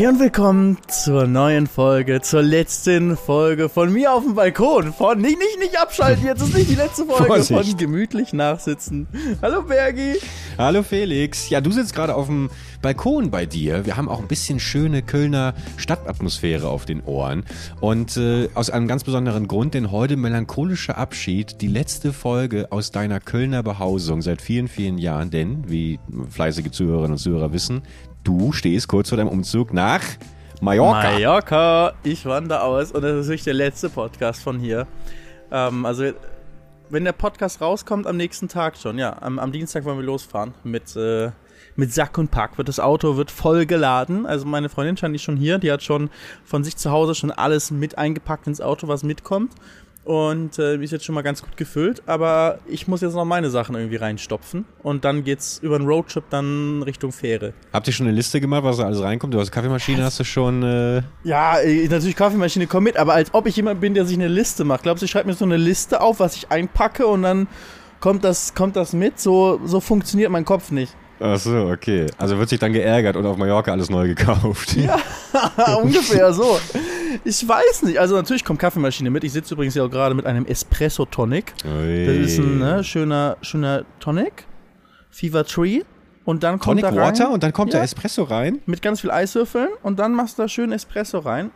Hey und willkommen zur neuen Folge, zur letzten Folge von mir auf dem Balkon. Von nicht, nicht, nicht abschalten, jetzt ist nicht die letzte Folge Vorsicht. von gemütlich nachsitzen. Hallo Bergi. Hallo Felix. Ja, du sitzt gerade auf dem Balkon bei dir. Wir haben auch ein bisschen schöne Kölner Stadtatmosphäre auf den Ohren. Und äh, aus einem ganz besonderen Grund, denn heute melancholischer Abschied, die letzte Folge aus deiner Kölner Behausung seit vielen, vielen Jahren. Denn, wie fleißige Zuhörerinnen und Zuhörer wissen, du stehst kurz vor deinem Umzug nach Mallorca. Mallorca, ich wandere aus und das ist wirklich der letzte Podcast von hier. Ähm, also, wenn der Podcast rauskommt, am nächsten Tag schon, ja, am, am Dienstag wollen wir losfahren mit, äh, mit Sack und Pack. Wird das Auto wird voll geladen. Also meine Freundin scheint nicht schon hier, die hat schon von sich zu Hause schon alles mit eingepackt ins Auto, was mitkommt. Und äh, ist jetzt schon mal ganz gut gefüllt, aber ich muss jetzt noch meine Sachen irgendwie reinstopfen und dann geht's über einen Roadtrip dann Richtung Fähre. Habt ihr schon eine Liste gemacht, was da alles reinkommt? Du hast Kaffeemaschine, hast du schon... Äh, Ja, äh, natürlich Kaffeemaschine kommt mit, aber als ob ich jemand bin, der sich eine Liste macht. Glaubst du, ich schreibe mir so eine Liste auf, was ich einpacke und dann kommt das, kommt das mit? So, so funktioniert mein Kopf nicht. Ach so, okay. Also wird sich dann geärgert und auf Mallorca alles neu gekauft. Ja. Ungefähr so. Ich weiß nicht. Also natürlich kommt Kaffeemaschine mit. Ich sitze übrigens ja auch gerade mit einem Espresso Tonic. Das ist ein ne, schöner, schöner Tonic. Fever Tree. Und dann kommt Tonic da rein, Water und dann kommt Ja. der Espresso rein. mit ganz viel Eiswürfeln und dann machst du da schön Espresso rein.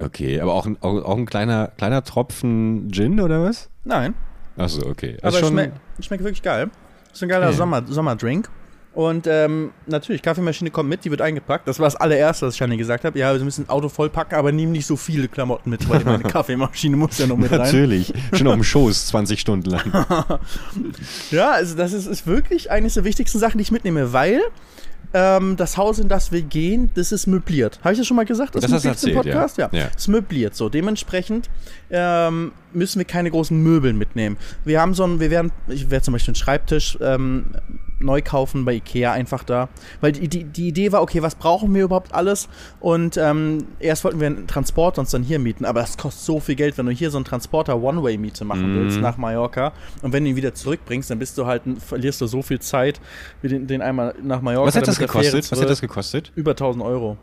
Okay, aber auch ein, auch, auch ein kleiner, kleiner Tropfen Gin oder was? Nein, Ach so, okay. Aber Also es schon, schmeckt, schmeckt wirklich geil. Ist ein geiler Okay. Sommer, Sommerdrink. Und ähm, natürlich, Kaffeemaschine kommt mit, die wird eingepackt. Das war das allererste, was ich Shani gesagt habe. Ja, wir müssen ein Auto vollpacken, aber nehmen nicht so viele Klamotten mit, weil meine Kaffeemaschine muss ja noch mit rein. Natürlich. Schon auf dem Schoß 20 Stunden lang. Ja, also das ist, ist wirklich eines der wichtigsten Sachen, die ich mitnehme, weil ähm, das Haus, in das wir gehen, das ist möbliert. Habe ich das schon mal gesagt? Das hast du im Podcast? ja. Ja. Ja. Es ist möbliert. So, dementsprechend ähm, müssen wir keine großen Möbel mitnehmen. Wir haben so ein, wir werden, ich werde zum Beispiel einen Schreibtisch ähm, neu kaufen bei Ikea einfach da. Weil die, die, die Idee war, okay, was brauchen wir überhaupt alles? Und ähm, erst wollten wir einen Transporter uns dann hier mieten, aber das kostet so viel Geld, wenn du hier so einen Transporter One-Way-Miete machen Mhm. willst nach Mallorca. Und wenn du ihn wieder zurückbringst, dann bist du halt, verlierst du so viel Zeit, wie den, den einmal nach Mallorca. Was hat das gekostet? Was hat das gekostet? Über 1000 Euro.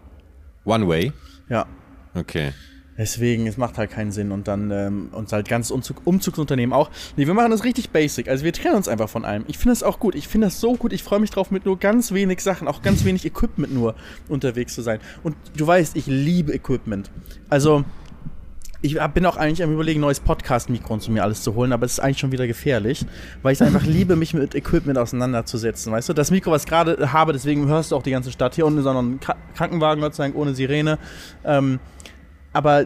One Way? Ja. Okay. Deswegen, es macht halt keinen Sinn und dann ähm, uns halt ganz Umzug, Umzugsunternehmen auch. Nee, wir machen das richtig basic. Also wir trennen uns einfach von allem. Ich finde das auch gut. Ich finde das so gut. Ich freue mich drauf, mit nur ganz wenig Sachen, auch ganz wenig Equipment nur unterwegs zu sein. Und du weißt, ich liebe Equipment. Also ich bin auch eigentlich am überlegen, neues Podcast-Mikro zu mir alles zu holen, aber es ist eigentlich schon wieder gefährlich, weil ich einfach liebe, mich mit Equipment auseinanderzusetzen, weißt du? Das Mikro, was ich gerade habe, deswegen hörst du auch die ganze Stadt. Hier unten ist auch Krankenwagen, Gott sei Dank, ohne Sirene. Ähm, aber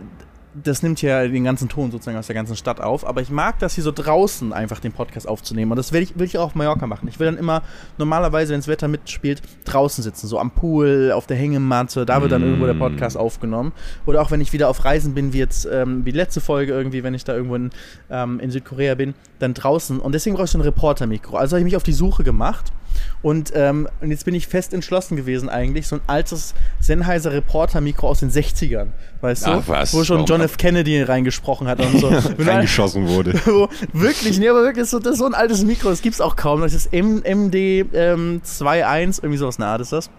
das nimmt ja den ganzen Ton sozusagen aus der ganzen Stadt auf. Aber ich mag das hier so draußen einfach den Podcast aufzunehmen. Und das will ich, will ich auch auf Mallorca machen. Ich will dann immer normalerweise, wenn das Wetter mitspielt, draußen sitzen. So am Pool, auf der Hängematte. Da wird dann Mm. irgendwo der Podcast aufgenommen. Oder auch wenn ich wieder auf Reisen bin, wie jetzt ähm, wie die letzte Folge irgendwie, wenn ich da irgendwo in, ähm, in Südkorea bin, dann draußen. Und deswegen brauche ich so ein Reporter-Mikro. Also habe ich mich auf die Suche gemacht. Und, ähm, und jetzt bin ich fest entschlossen gewesen eigentlich, so ein altes Sennheiser Reporter-Mikro aus den 60ern, weißt du? Ach was, Wo schon warum- John F. Kennedy reingesprochen hat und so. Du- Reingeschossen wurde. wirklich, nee, aber wirklich, so, das ist so ein altes Mikro, das gibt's auch kaum. Das ist M MD ähm, 2.1, irgendwie sowas Art ist das.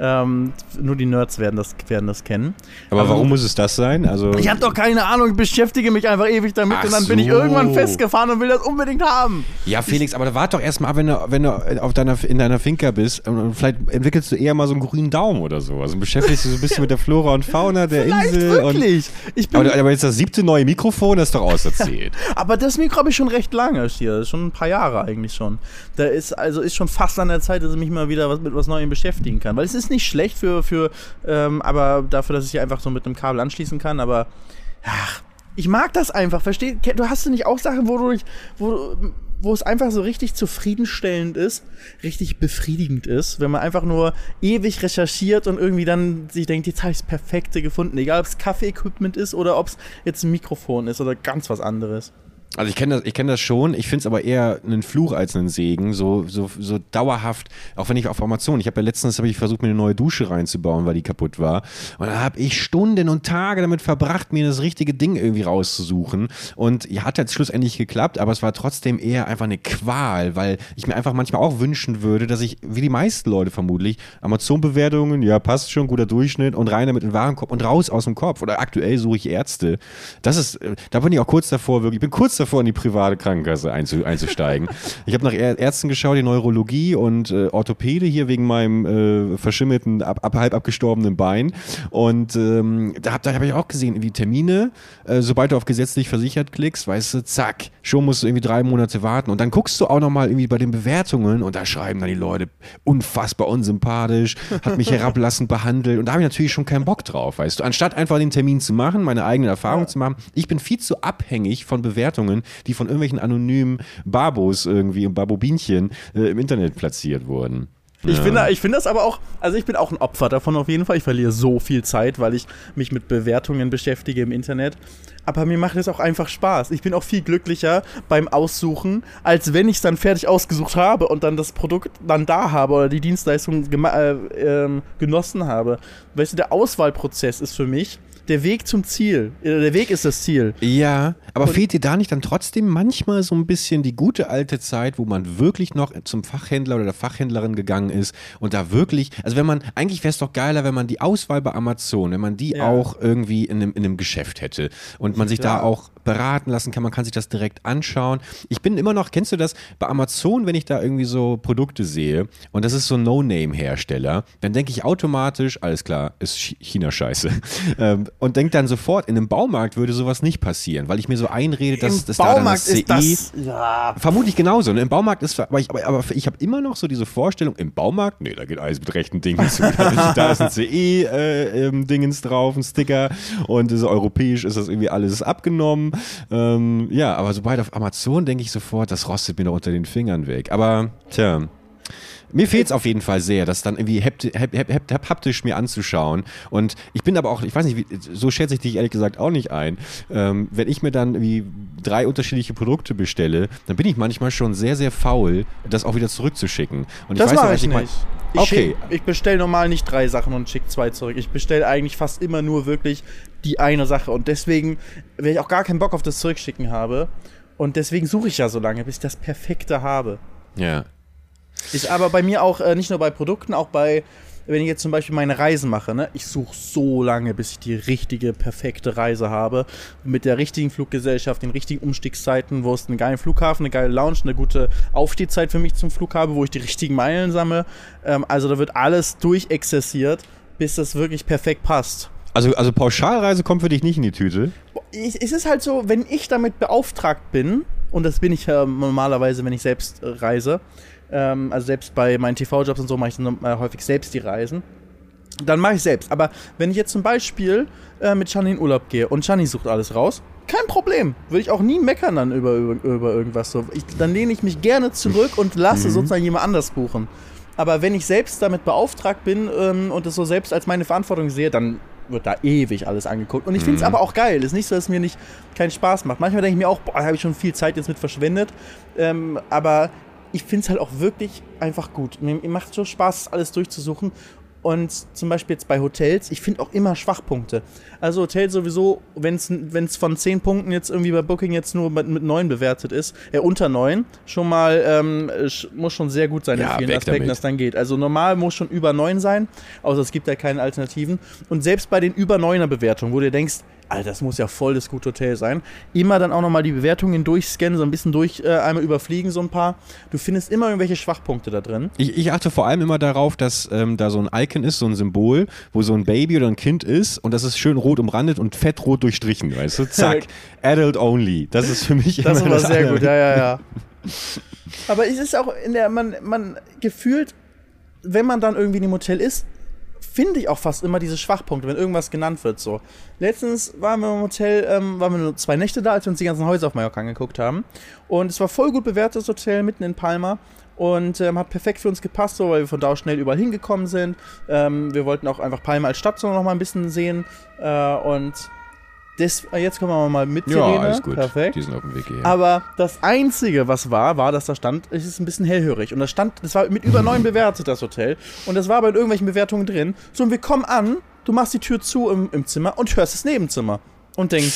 Ähm, nur die Nerds werden das, werden das kennen. Aber Also- warum muss es das sein? Also, Ich habe doch keine Ahnung, ich beschäftige mich einfach ewig damit Ach und dann bin ich so. irgendwann festgefahren und will das unbedingt haben. ja, Felix, aber da wart doch erstmal ab, wenn du, wenn du auf deiner, in deiner Finca bist und vielleicht entwickelst du eher mal so einen grünen Daumen oder so. Also beschäftigst du so ein bisschen mit der Flora und Fauna der Vielleicht Insel. Und, wirklich. Ich bin, aber, aber jetzt das siebte neue Mikrofon, das ist doch auserzählt. Aber das Mikro habe ich schon recht lange hier, schon ein paar Jahre eigentlich schon. Da ist also ist schon fast an der Zeit, dass ich mich mal wieder was, mit was Neuem beschäftigen kann, weil es ist nicht schlecht für für ähm, aber dafür, dass ich hier einfach so mit einem Kabel anschließen kann, aber ach, ich mag das einfach, versteh? Ke- Du hast du nicht auch Sachen, wo du dich- wo wo es einfach so richtig zufriedenstellend ist, richtig befriedigend ist, wenn man einfach nur ewig recherchiert und irgendwie dann sich denkt, jetzt habe ich das Perfekte gefunden. Egal, ob es Kaffee-Equipment ist oder ob es jetzt ein Mikrofon ist oder ganz was anderes. Also ich kenne das, ich kenne das schon. Ich finde es aber eher einen Fluch als einen Segen. So, so, so dauerhaft. Auch wenn ich auf Amazon. Ich habe ja letztens habe ich versucht, mir eine neue Dusche reinzubauen, weil die kaputt war. Und dann habe ich Stunden und Tage damit verbracht, mir das richtige Ding irgendwie rauszusuchen. Und ja, hat jetzt schlussendlich geklappt, aber es war trotzdem eher einfach eine Qual, weil ich mir einfach manchmal auch wünschen würde, dass ich, wie die meisten Leute vermutlich, Amazon-Bewertungen, ja, passt schon, guter Durchschnitt und rein damit in den Warenkorb und raus aus dem Kopf. Oder aktuell suche ich Ärzte. Das ist, äh, da bin ich auch kurz davor, wirklich, ich bin kurz davor, in die private Krankenkasse einzu, einzusteigen. ich habe nach Ärzten geschaut, die Neurologie und äh, Orthopäde hier wegen meinem äh, verschimmelten, ab, ab, halb abgestorbenen Bein. Und ähm, da habe hab ich auch gesehen, wie Termine, äh, sobald du auf gesetzlich versichert klickst, weißt du, zack, schon musst du irgendwie drei Monate warten. Und dann guckst du auch nochmal irgendwie bei den Bewertungen und da schreiben dann die Leute, unfassbar unsympathisch, hat mich herablassend behandelt. Und da habe ich natürlich schon keinen Bock drauf, weißt du. Anstatt einfach den Termin zu machen, meine eigene Erfahrung ja. zu machen, ich bin viel zu abhängig von Bewertungen, die von irgendwelchen anonymen Babos irgendwie und Babobinchen äh, im Internet platziert wurden. Ich, ja. finde, ich finde das aber auch, also ich bin auch ein Opfer davon auf jeden Fall. Ich verliere so viel Zeit, weil ich mich mit Bewertungen beschäftige im Internet. Aber mir macht es auch einfach Spaß. Ich bin auch viel glücklicher beim Aussuchen, als wenn ich es dann fertig ausgesucht habe und dann das Produkt dann da habe oder die Dienstleistung äh, äh, genossen habe. Weißt du, der Auswahlprozess ist für mich der Weg zum Ziel. Äh, der Weg ist das Ziel. Ja, aber und fehlt dir da nicht dann trotzdem manchmal so ein bisschen die gute alte Zeit, wo man wirklich noch zum Fachhändler oder der Fachhändlerin gegangen ist und da wirklich, also wenn man, eigentlich wäre es doch geiler, wenn man die Auswahl bei Amazon, wenn man die ja. auch irgendwie in einem, in einem Geschäft hätte und man sich ja. da auch beraten lassen kann, man kann sich das direkt anschauen. Ich bin immer noch, kennst du das, bei Amazon, wenn ich da irgendwie so Produkte sehe und das ist so ein No-Name-Hersteller, dann denke ich automatisch, alles klar, ist China-Scheiße. Ähm, und denke dann sofort, in einem Baumarkt würde sowas nicht passieren, weil ich mir so einrede, dass, dass da dann das CE. Das, ja. Vermutlich genauso. Ne? Im Baumarkt ist, aber ich, aber, aber ich habe immer noch so diese Vorstellung, im Baumarkt, nee, da geht alles mit rechten Dingen zu. da ist ein CE-Dingens äh, drauf, ein Sticker und so europäisch ist das irgendwie alles abgenommen. Ähm, ja, aber sobald auf Amazon denke ich sofort, das rostet mir noch unter den Fingern weg. Aber, tja. Mir fehlt es auf jeden Fall sehr, das dann irgendwie haptisch, haptisch mir anzuschauen. Und ich bin aber auch, ich weiß nicht, wie, so schätze ich dich ehrlich gesagt auch nicht ein. Ähm, wenn ich mir dann irgendwie drei unterschiedliche Produkte bestelle, dann bin ich manchmal schon sehr, sehr faul, das auch wieder zurückzuschicken. Und das mache ich, ich nicht. Ich, okay. ich bestelle normal nicht drei Sachen und schicke zwei zurück. Ich bestelle eigentlich fast immer nur wirklich die eine Sache. Und deswegen, wenn ich auch gar keinen Bock auf das Zurückschicken habe, und deswegen suche ich ja so lange, bis ich das Perfekte habe. Ja. Ist aber bei mir auch äh, nicht nur bei Produkten, auch bei, wenn ich jetzt zum Beispiel meine Reisen mache, ne? Ich suche so lange, bis ich die richtige, perfekte Reise habe. Mit der richtigen Fluggesellschaft, den richtigen Umstiegszeiten, wo es einen geilen Flughafen, eine geile Lounge, eine gute Aufstehzeit für mich zum Flug habe, wo ich die richtigen Meilen sammle. Ähm, also da wird alles durchexzessiert, bis das wirklich perfekt passt. Also, also Pauschalreise kommt für dich nicht in die Tüte? Es ist halt so, wenn ich damit beauftragt bin, und das bin ich ja normalerweise, wenn ich selbst reise, ähm, also selbst bei meinen TV-Jobs und so mache ich dann äh, häufig selbst die Reisen. Dann mache ich selbst. Aber wenn ich jetzt zum Beispiel äh, mit Shani in Urlaub gehe und Shani sucht alles raus, kein Problem. Würde ich auch nie meckern dann über, über, über irgendwas so. Ich, dann lehne ich mich gerne zurück und lasse mhm. sozusagen jemand anders buchen. Aber wenn ich selbst damit beauftragt bin ähm, und es so selbst als meine Verantwortung sehe, dann wird da ewig alles angeguckt. Und ich finde es mhm. aber auch geil. Es ist nicht so, dass es mir nicht keinen Spaß macht. Manchmal denke ich mir auch, boah, da habe ich schon viel Zeit jetzt mit verschwendet. Ähm, aber ich finde es halt auch wirklich einfach gut. Mir, mir macht so Spaß, alles durchzusuchen. Und zum Beispiel jetzt bei Hotels, ich finde auch immer Schwachpunkte. Also Hotel sowieso, wenn es von 10 Punkten jetzt irgendwie bei Booking jetzt nur mit, mit 9 bewertet ist, äh, unter 9, schon mal, ähm, muss schon sehr gut sein ja, in vielen Aspekten, damit. das dann geht. Also normal muss schon über 9 sein, außer es gibt ja keine Alternativen. Und selbst bei den über 9er Bewertungen, wo du denkst, Alter, das muss ja voll das gute Hotel sein. Immer dann auch nochmal die Bewertungen durchscannen, so ein bisschen durch, äh, einmal überfliegen, so ein paar. Du findest immer irgendwelche Schwachpunkte da drin. Ich, ich achte vor allem immer darauf, dass ähm, da so ein Icon ist, so ein Symbol, wo so ein Baby oder ein Kind ist und das ist schön rot umrandet und fettrot durchstrichen, weißt du? Zack, Adult Only. Das ist für mich das immer das sehr gut, ja, ja, ja. Aber es ist auch in der, man, man gefühlt, wenn man dann irgendwie in dem Hotel ist, finde ich auch fast immer diese Schwachpunkte, wenn irgendwas genannt wird. So. Letztens waren wir im Hotel, ähm, waren wir nur zwei Nächte da, als wir uns die ganzen Häuser auf Mallorca angeguckt haben. Und es war voll gut bewertetes Hotel mitten in Palma. Und ähm, hat perfekt für uns gepasst, so, weil wir von da aus schnell überall hingekommen sind. Ähm, wir wollten auch einfach Palma als Stadt so noch mal ein bisschen sehen. Äh, und Das, äh, jetzt kommen wir mal mit Ja, Sirene. alles gut. Perfekt. Die sind auf dem Weg hier. Aber das Einzige, was war, war, dass da stand, es ist ein bisschen hellhörig. Und das stand, das war mit über neun bewertet, das Hotel. Und das war aber in irgendwelchen Bewertungen drin. So, und wir kommen an, du machst die Tür zu im, im Zimmer und hörst das Nebenzimmer. Und denkst,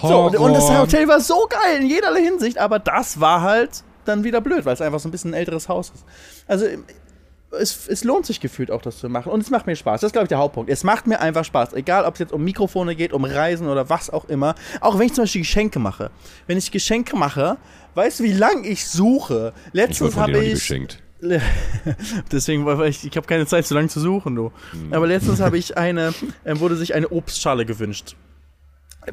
so, und, und das Hotel war so geil in jederlei Hinsicht, aber das war halt dann wieder blöd, weil es einfach so ein bisschen ein älteres Haus ist. Also, es, es lohnt sich gefühlt auch, das zu machen. Und es macht mir Spaß. Das ist, glaube ich, der Hauptpunkt. Es macht mir einfach Spaß. Egal, ob es jetzt um Mikrofone geht, um Reisen oder was auch immer. Auch wenn ich zum Beispiel Geschenke mache. Wenn ich Geschenke mache, weißt du, wie lange ich suche? Letztens habe ich. geschenkt. Deswegen, weil ich, ich habe keine Zeit, so lange zu suchen, du. Hm. Aber letztens habe ich eine, ähm, wurde sich eine Obstschale gewünscht.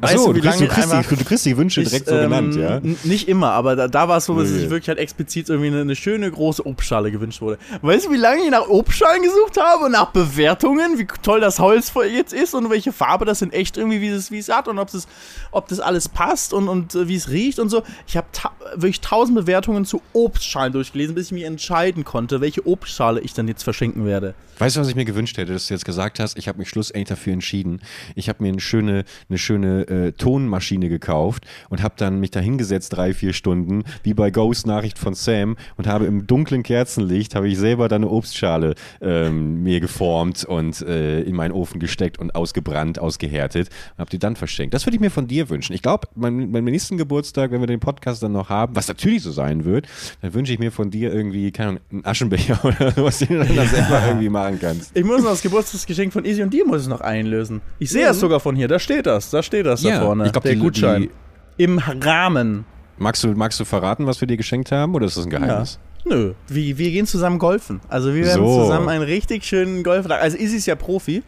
Achso, du, kriegst, du, ich kriegst einfach- die, du kriegst die Wünsche direkt ich, so ähm, genannt, ja? Nicht immer, aber da, da war es so, dass Nee. sich wirklich halt explizit irgendwie eine, eine schöne große Obstschale gewünscht wurde. Weißt du, wie lange ich nach Obstschalen gesucht habe und nach Bewertungen, wie toll das Holz jetzt ist und welche Farbe das in echt irgendwie, wie es, wie es hat und ob das, ob das alles passt und, und äh, wie es riecht und so. Ich habe ta wirklich tausend Bewertungen zu Obstschalen durchgelesen, bis ich mich entscheiden konnte, welche Obstschale ich dann jetzt verschenken werde. Weißt du, was ich mir gewünscht hätte, dass du jetzt gesagt hast? Ich habe mich schlussendlich dafür entschieden. Ich habe mir eine schöne, eine schöne äh, Tonmaschine gekauft und habe dann mich da hingesetzt drei, vier Stunden, wie bei Ghost Nachricht von Sam und habe im dunklen Kerzenlicht, habe ich selber dann eine Obstschale ähm, mir geformt und äh, in meinen Ofen gesteckt und ausgebrannt, ausgehärtet und habe die dann verschenkt. Das würde ich mir von dir wünschen. Ich glaube, mein, mein nächsten Geburtstag, wenn wir den Podcast dann noch haben, was natürlich so sein wird, dann wünsche ich mir von dir irgendwie, keine Ahnung, einen Aschenbecher oder was, den du dann selber irgendwie machen kannst. Ich muss noch das Geburtstagsgeschenk von Easy und dir muss ich noch einlösen. Ich sehe das sogar von hier, da steht das, da steht das Ja, da vorne. ich glaub, der die- Gutschein. die- Im Rahmen. Magst du, magst du verraten, was wir dir geschenkt haben oder ist das ein Ja. Geheimnis? Nö, wir, wir gehen zusammen golfen. Also wir werden So. zusammen einen richtig schönen Golftag. Also Izzy ist ja Profi,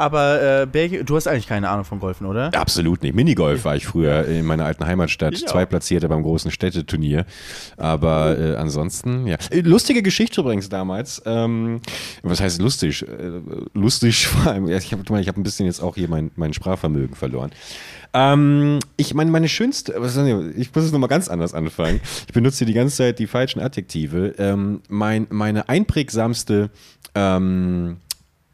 aber äh, Berge, du hast eigentlich keine Ahnung von Golfen, oder? Absolut nicht. Minigolf war ich früher in meiner alten Heimatstadt, Ich auch. Zweitplatzierte beim großen Städteturnier. Aber äh, ansonsten, ja. Lustige Geschichte übrigens damals. Ähm, was heißt lustig? Äh, lustig vor allem, ich habe ich hab ein bisschen jetzt auch hier mein, mein Sprachvermögen verloren. Ähm, ich meine, meine schönste, ich muss es nochmal ganz anders anfangen. Ich benutze hier die ganze Zeit die falschen Adjektive. Ähm, mein, meine einprägsamste ähm,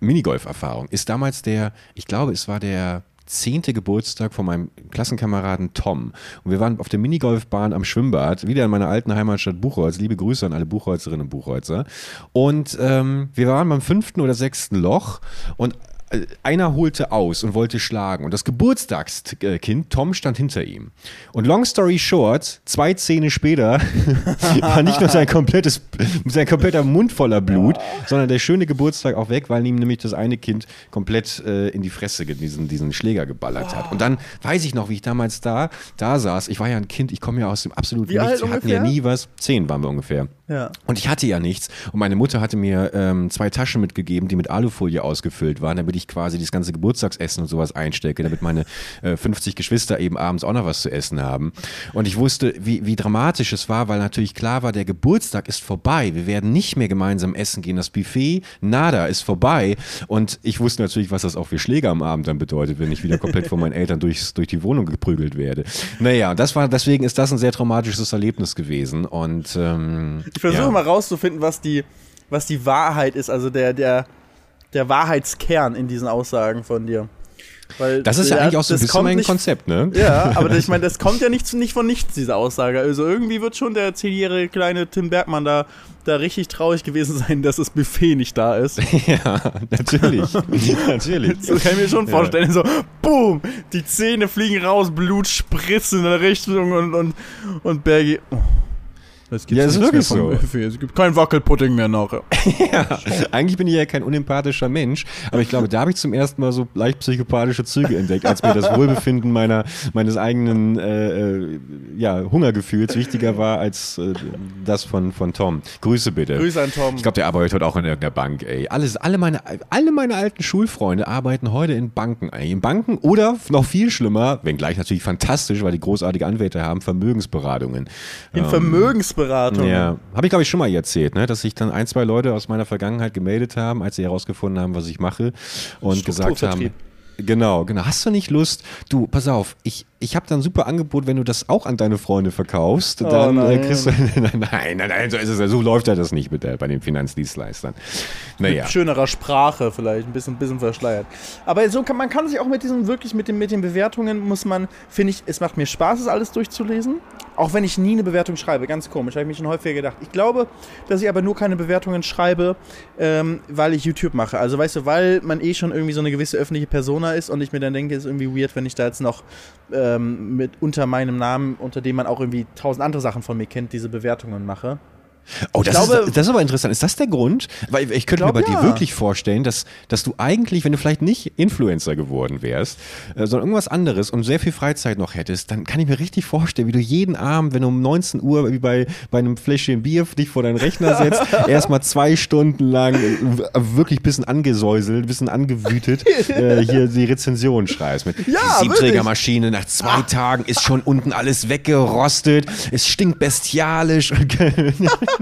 Minigolf-Erfahrung ist damals der, ich glaube, es war der zehnte Geburtstag von meinem Klassenkameraden Tom. Und wir waren auf der Minigolfbahn am Schwimmbad, wieder in meiner alten Heimatstadt Buchholz. Liebe Grüße an alle Buchholzerinnen und Buchholzer. Und ähm, wir waren beim fünften oder sechsten Loch und einer holte aus und wollte schlagen. Und das Geburtstagskind, Tom, stand hinter ihm. Und long story short, zwei Zähne später war nicht nur sein komplettes, sein kompletter Mund voller Blut, sondern der schöne Geburtstag auch weg, weil ihm nämlich das eine Kind komplett äh, in die Fresse diesen, diesen Schläger geballert hat. Und dann weiß ich noch, wie ich damals da, da saß. Ich war ja ein Kind, ich komme ja aus dem absoluten Wie Nichts. Wir hatten ja nie was. Zehn waren wir ungefähr. Ja. Und ich hatte ja nichts. Und meine Mutter hatte mir ähm, zwei Taschen mitgegeben, die mit Alufolie ausgefüllt waren, damit ich quasi das ganze Geburtstagsessen und sowas einstecke, damit meine äh, 50 Geschwister eben abends auch noch was zu essen haben. Und ich wusste, wie, wie dramatisch es war, weil natürlich klar war, der Geburtstag ist vorbei. Wir werden nicht mehr gemeinsam essen gehen. Das Buffet, nada, ist vorbei. Und ich wusste natürlich, was das auch für Schläge am Abend dann bedeutet, wenn ich wieder komplett von meinen Eltern durchs, durch die Wohnung geprügelt werde. Naja, das war, deswegen ist das ein sehr traumatisches Erlebnis gewesen. Und ähm, Ich versuche ja. mal rauszufinden, was die, was die Wahrheit ist, also der, der, der Wahrheitskern in diesen Aussagen von dir. Weil Das ist ja der- eigentlich auch so ein das bisschen mein nicht- Konzept, ne? Ja, aber ich meine, das kommt ja nicht, nicht von nichts, diese Aussage. Also irgendwie wird schon der zehnjährige kleine Tim Bergmann da, da richtig traurig gewesen sein, dass das Buffet nicht da ist. Ja, natürlich. natürlich. Das kann ich mir schon vorstellen. So, boom, die Zähne fliegen raus, Blut spritzt in der Richtung und, und, und Bergi. Oh, es gibt Ja, ist wirklich so. Buffet. Es gibt kein Wackelpudding mehr nachher. Ja, eigentlich bin ich ja kein unempathischer Mensch, aber ich glaube, da habe ich zum ersten Mal so leicht psychopathische Züge entdeckt, als mir das Wohlbefinden meiner, meines eigenen äh, äh, ja, Hungergefühls wichtiger war als äh, das von, von Tom. Grüße bitte. Grüße an Tom. Ich glaube, der arbeitet heute auch in irgendeiner Bank, ey. Alles, alle, meine, alle meine alten Schulfreunde arbeiten heute in Banken, ey. In Banken oder noch viel schlimmer, wenngleich natürlich fantastisch, weil die großartige Anwälte haben, Vermögensberatungen. In Ähm, Vermögensberatung. ja, habe ich glaube ich schon mal erzählt, ne? dass sich dann ein, zwei Leute aus meiner Vergangenheit gemeldet haben, als sie herausgefunden haben, was ich mache und gesagt haben. Genau, genau. Hast du nicht Lust? Du, pass auf, ich, ich habe da ein super Angebot, wenn du das auch an deine Freunde verkaufst, Oh, dann äh, nein. kriegst du. nein, nein, nein, nein, so ist es ja. So läuft ja das nicht mit der, bei den Finanzdienstleistern. Naja. Mit schönerer Sprache vielleicht, ein bisschen, ein bisschen verschleiert. Aber so kann man kann sich auch mit diesen, wirklich mit, den, mit den Bewertungen, muss man, finde ich, es macht mir Spaß, es alles durchzulesen. Auch wenn ich nie eine Bewertung schreibe, ganz komisch, habe ich mir schon häufiger gedacht. Ich glaube, dass ich aber nur keine Bewertungen schreibe, ähm, weil ich YouTube mache. Also weißt du, weil man eh schon irgendwie so eine gewisse öffentliche Persona ist und ich mir dann denke, ist irgendwie weird, wenn ich da jetzt noch ähm, mit unter meinem Namen, unter dem man auch irgendwie tausend andere Sachen von mir kennt, diese Bewertungen mache. Oh, das, glaube- ist, das ist aber interessant. Ist das der Grund? Weil ich könnte glaub, mir bei ja. dir wirklich vorstellen, dass, dass du eigentlich, wenn du vielleicht nicht Influencer geworden wärst, äh, sondern irgendwas anderes und sehr viel Freizeit noch hättest, dann kann ich mir richtig vorstellen, wie du jeden Abend, wenn du um 19 Uhr wie bei, bei einem Fläschchen Bier dich vor deinen Rechner setzt, erstmal zwei Stunden lang äh, wirklich ein bisschen angesäuselt, ein bisschen angewütet, äh, hier die Rezension schreibst mit Ja, die Siebträgermaschine nach zwei Tagen ist schon unten alles weggerostet, es stinkt bestialisch.